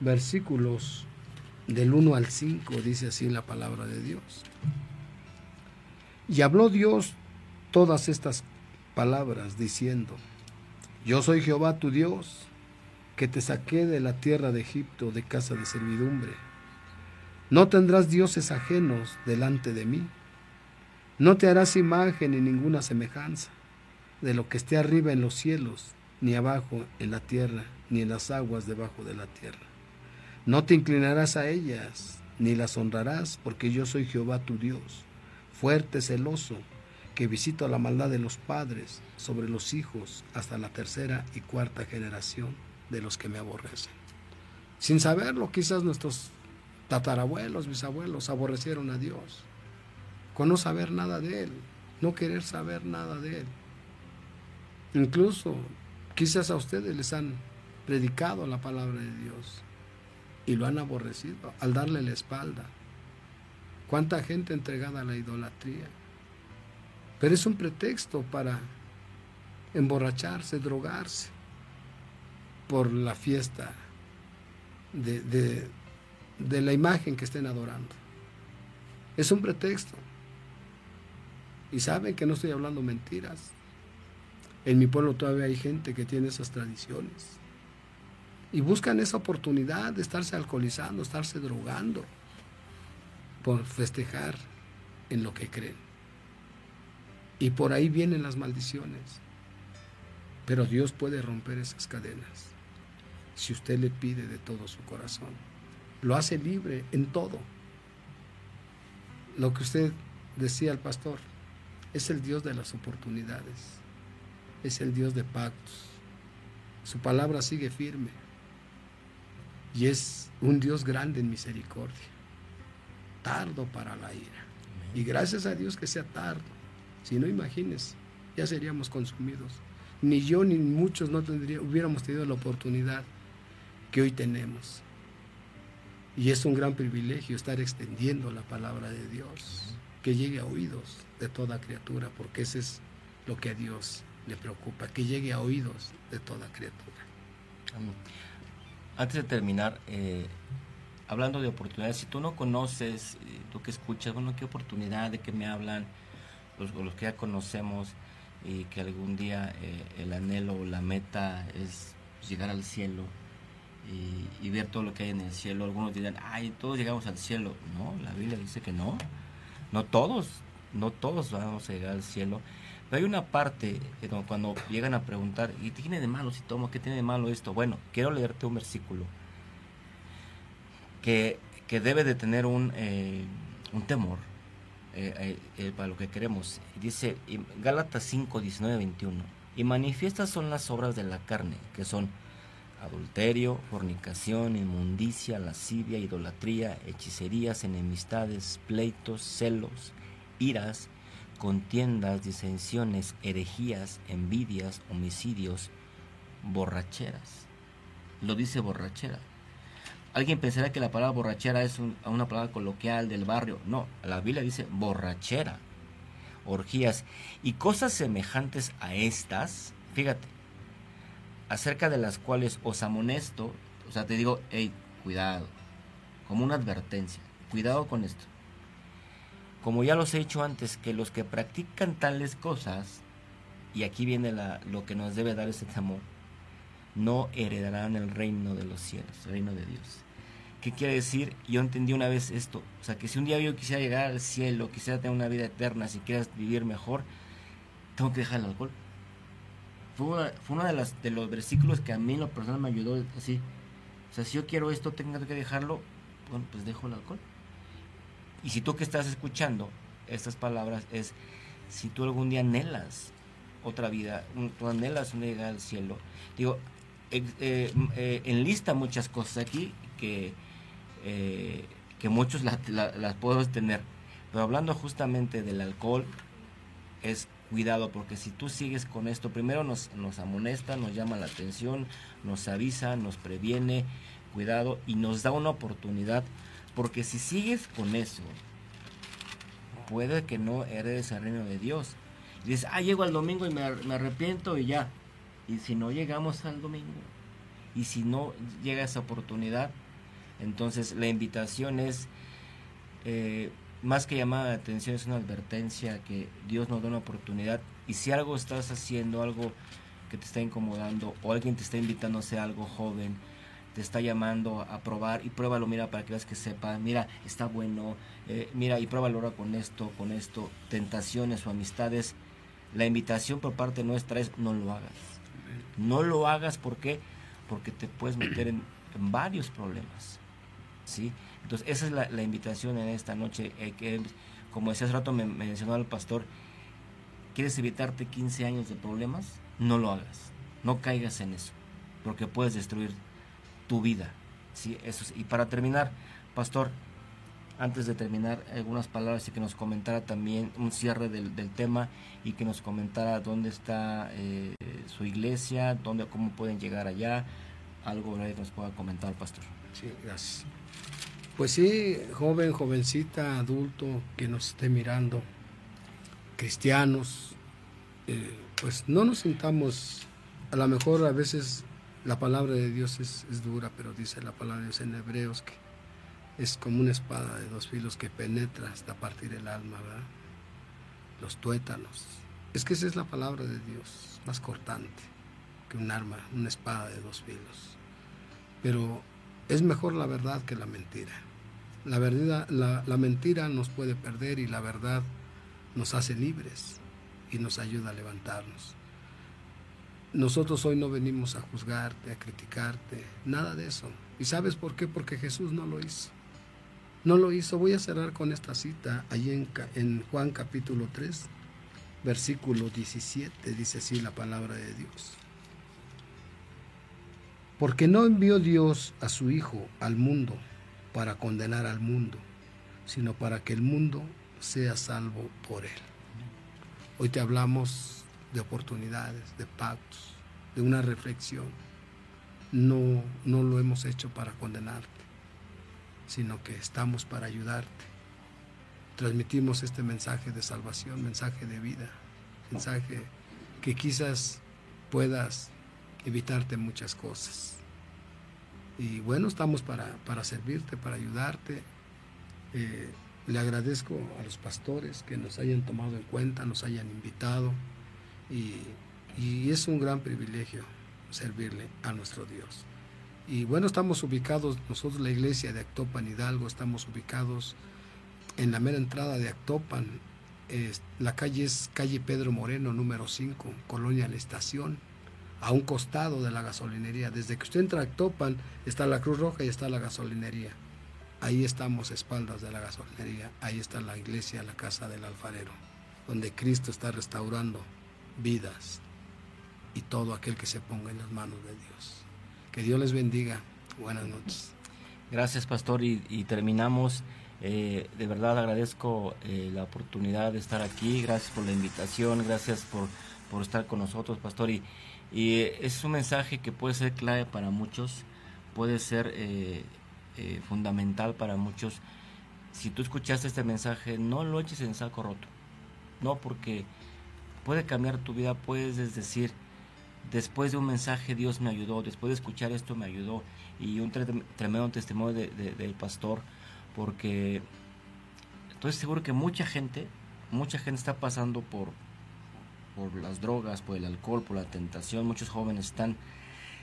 versículos del 1 al 5, dice así la palabra de Dios. Y habló Dios todas estas palabras diciendo, Yo soy Jehová tu Dios, que te saqué de la tierra de Egipto de casa de servidumbre. No tendrás dioses ajenos delante de mí. No te harás imagen ni ninguna semejanza de lo que esté arriba en los cielos, ni abajo en la tierra, ni en las aguas debajo de la tierra. No te inclinarás a ellas, ni las honrarás, porque yo soy Jehová tu Dios, fuerte, celoso, que visito la maldad de los padres sobre los hijos hasta la tercera y cuarta generación de los que me aborrecen. Sin saberlo, quizás nuestros tatarabuelos, bisabuelos aborrecieron a Dios, con no saber nada de Él, no querer saber nada de Él. Incluso Quizás a ustedes les han predicado la palabra de Dios y lo han aborrecido al darle la espalda. ¿Cuánta gente entregada a la idolatría? Pero es un pretexto para emborracharse, drogarse por la fiesta de, de, la imagen que estén adorando. Es un pretexto. Y saben que no estoy hablando mentiras. En mi pueblo todavía hay gente que tiene esas tradiciones. Y buscan esa oportunidad de estarse alcoholizando, estarse drogando por festejar en lo que creen. Y por ahí vienen las maldiciones. Pero Dios puede romper esas cadenas si usted le pide de todo su corazón. Lo hace libre en todo. Lo que usted decía al pastor, es el Dios de las oportunidades, es el Dios de pactos. Su palabra sigue firme y es un Dios grande en misericordia, tardo para la ira. Y gracias a Dios que sea tardo. Si no imagines, ya seríamos consumidos. Ni yo ni muchos no tendría, hubiéramos tenido la oportunidad que hoy tenemos. Y es un gran privilegio estar extendiendo la palabra de Dios, que llegue a oídos de toda criatura, porque ese es lo que Dios le preocupa, que llegue a oídos de toda criatura. Antes de terminar, eh, hablando de oportunidades, si tú no conoces, eh, tú que escuchas, bueno, qué oportunidad, de qué me hablan, los, que ya conocemos y que algún día eh, el anhelo o la meta es llegar al cielo y, ver todo lo que hay en el cielo. Algunos dirán, ay, todos llegamos al cielo. No, la Biblia dice que no. No todos, no todos vamos a llegar al cielo. Pero hay una parte cuando llegan a preguntar, ¿y tiene de malo si tomo? ¿Qué tiene de malo esto? Bueno, quiero leerte un versículo que, debe de tener un, eh, un temor eh, eh, para lo que queremos. Dice Gálatas 5, 19, 21. Y manifiestas son las obras de la carne, que son adulterio, fornicación, inmundicia, lascivia, idolatría, hechicerías, enemistades, pleitos, celos, iras, contiendas, disensiones, herejías, envidias, homicidios, borracheras. Lo dice borrachera. Alguien pensará que la palabra borrachera es una palabra coloquial del barrio. No, la Biblia dice borrachera, orgías y cosas semejantes a estas. Fíjate, acerca de las cuales os amonesto, o sea, te digo, hey, cuidado, como una advertencia, cuidado con esto. Como ya los he dicho antes, que los que practican tales cosas, y aquí viene la, lo que nos debe dar ese temor, no heredarán el reino de los cielos, el reino de Dios. ¿Qué quiere decir? Yo entendí una vez esto, o sea, que si un día yo quisiera llegar al cielo, quisiera tener una vida eterna, si quieras vivir mejor, tengo que dejar el alcohol fue, uno de, las, de los versículos que a mí lo personal me ayudó así. O sea, si yo quiero esto, tengo que dejarlo, bueno, pues dejo el alcohol. Y si tú que estás escuchando estas palabras es, si tú algún día anhelas otra vida, tú anhelas una llegada al cielo, digo, eh, eh, enlista muchas cosas aquí que, eh, que muchos las podemos tener. Pero hablando justamente del alcohol, es cuidado, porque si tú sigues con esto, primero nos, nos amonesta, nos llama la atención, nos avisa, nos previene, cuidado, y nos da una oportunidad, porque si sigues con eso, puede que no heredes el reino de Dios. Y dices, ah, llego al domingo y me, arrepiento y ya. Y si no llegamos al domingo, y si no llega esa oportunidad, entonces la invitación es... Eh, más que llamada de atención es una advertencia que Dios nos da una oportunidad y si algo estás haciendo, algo que te está incomodando o alguien te está invitando a hacer algo joven, te está llamando a probar y pruébalo, mira, para que veas que sepa, mira, está bueno, eh, mira, y pruébalo ahora con esto, con esto, tentaciones o amistades. La invitación por parte nuestra es no lo hagas. No lo hagas, ¿por Porque te puedes meter en, varios problemas. ¿sí? Entonces, esa es la, invitación en esta noche, eh, como decía hace rato, me, mencionó el pastor, ¿quieres evitarte 15 años de problemas? No lo hagas, no caigas en eso, porque puedes destruir tu vida. ¿sí? Eso y para terminar, pastor, antes de terminar, algunas palabras y que nos comentara también un cierre del, tema y que nos comentara dónde está eh, su iglesia, dónde, cómo pueden llegar allá, algo que nos pueda comentar, pastor. Sí, gracias. Pues sí, joven, jovencita, adulto que nos esté mirando, cristianos, eh, pues no nos sintamos, a lo mejor a veces la palabra de Dios es, dura, pero dice la palabra de Dios en Hebreos que es como una espada de dos filos que penetra hasta partir el alma, ¿verdad? Los tuétanos. Es que esa es la palabra de Dios, más cortante que un arma, una espada de dos filos. Pero es mejor la verdad que la mentira. La, verdad, la mentira nos puede perder y la verdad nos hace libres y nos ayuda a levantarnos. Nosotros hoy no venimos a juzgarte, a criticarte, nada de eso. ¿Y sabes por qué? Porque Jesús no lo hizo. No lo hizo. Voy a cerrar con esta cita allí en, en Juan capítulo 3, versículo 17, dice así la palabra de Dios. Porque no envió Dios a su Hijo al mundo para condenar al mundo, sino para que el mundo sea salvo por él. Hoy te hablamos de oportunidades, de pactos, de una reflexión. No, no lo hemos hecho para condenarte sino que estamos para ayudarte. Transmitimos este mensaje de salvación, mensaje de vida, mensaje que quizás puedas evitarte muchas cosas. Y bueno, estamos para, servirte, para ayudarte. Eh, le agradezco a los pastores que nos hayan tomado en cuenta, nos hayan invitado y, es un gran privilegio servirle a nuestro Dios. Y bueno, estamos ubicados, nosotros la iglesia de Actopan Hidalgo, estamos ubicados en la mera entrada de Actopan. la calle es calle Pedro Moreno, número 5, Colonia La Estación, a un costado de la gasolinería. Desde que usted entra a Actopan está la Cruz Roja y está la gasolinería. Ahí estamos, espaldas de la gasolinería. Ahí está la iglesia, la casa del alfarero, donde Cristo está restaurando vidas y todo aquel que se ponga en las manos de Dios. Que Dios les bendiga. Buenas noches. Gracias, pastor. Y, terminamos. Eh, de verdad agradezco eh, la oportunidad de estar aquí. Gracias por la invitación. Gracias por, por estar con nosotros, pastor. Y, eh, es un mensaje que puede ser clave para muchos. Puede ser fundamental para muchos. Si tú escuchaste este mensaje, no lo eches en saco roto. No, porque puede cambiar tu vida. Puedes decir después de un mensaje Dios me ayudó, después de escuchar esto me ayudó. Y un tremendo testimonio del pastor porque estoy seguro que mucha gente, mucha gente está pasando por, por las drogas, por el alcohol, por la tentación, muchos jóvenes están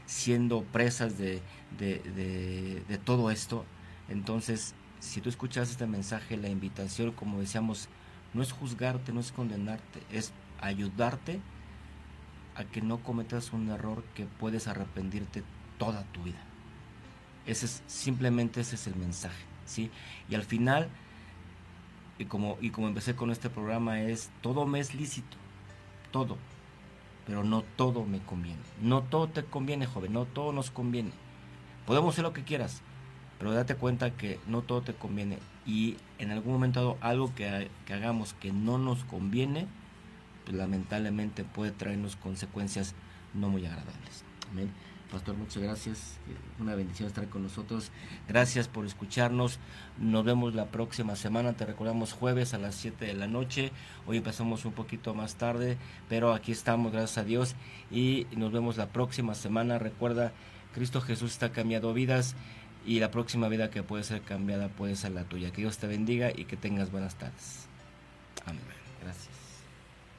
siendo presas de, de todo esto, entonces si tú escuchas este mensaje, la invitación, como decíamos, no es juzgarte, no es condenarte, es ayudarte a que no cometas un error que puedes arrepentirte toda tu vida. Ese es, simplemente ese es el mensaje, ¿sí? Y al final, y como, y como empecé con este programa, es todo me es lícito, todo, pero no todo me conviene. No todo te conviene, joven, no todo nos conviene. Podemos hacer lo que quieras, pero date cuenta que no todo te conviene. Y en algún momento algo que, que hagamos que no nos conviene, pues, lamentablemente puede traernos consecuencias no muy agradables. Amén. Pastor, muchas gracias. Una bendición estar con nosotros. Gracias por escucharnos. Nos vemos la próxima semana. Te recordamos jueves a las 7 de la noche. Hoy empezamos un poquito más tarde, pero aquí estamos, gracias a Dios. Y nos vemos la próxima semana. Recuerda, Cristo Jesús está cambiando vidas y la próxima vida que puede ser cambiada puede ser la tuya. Que Dios te bendiga y que tengas buenas tardes. Amén.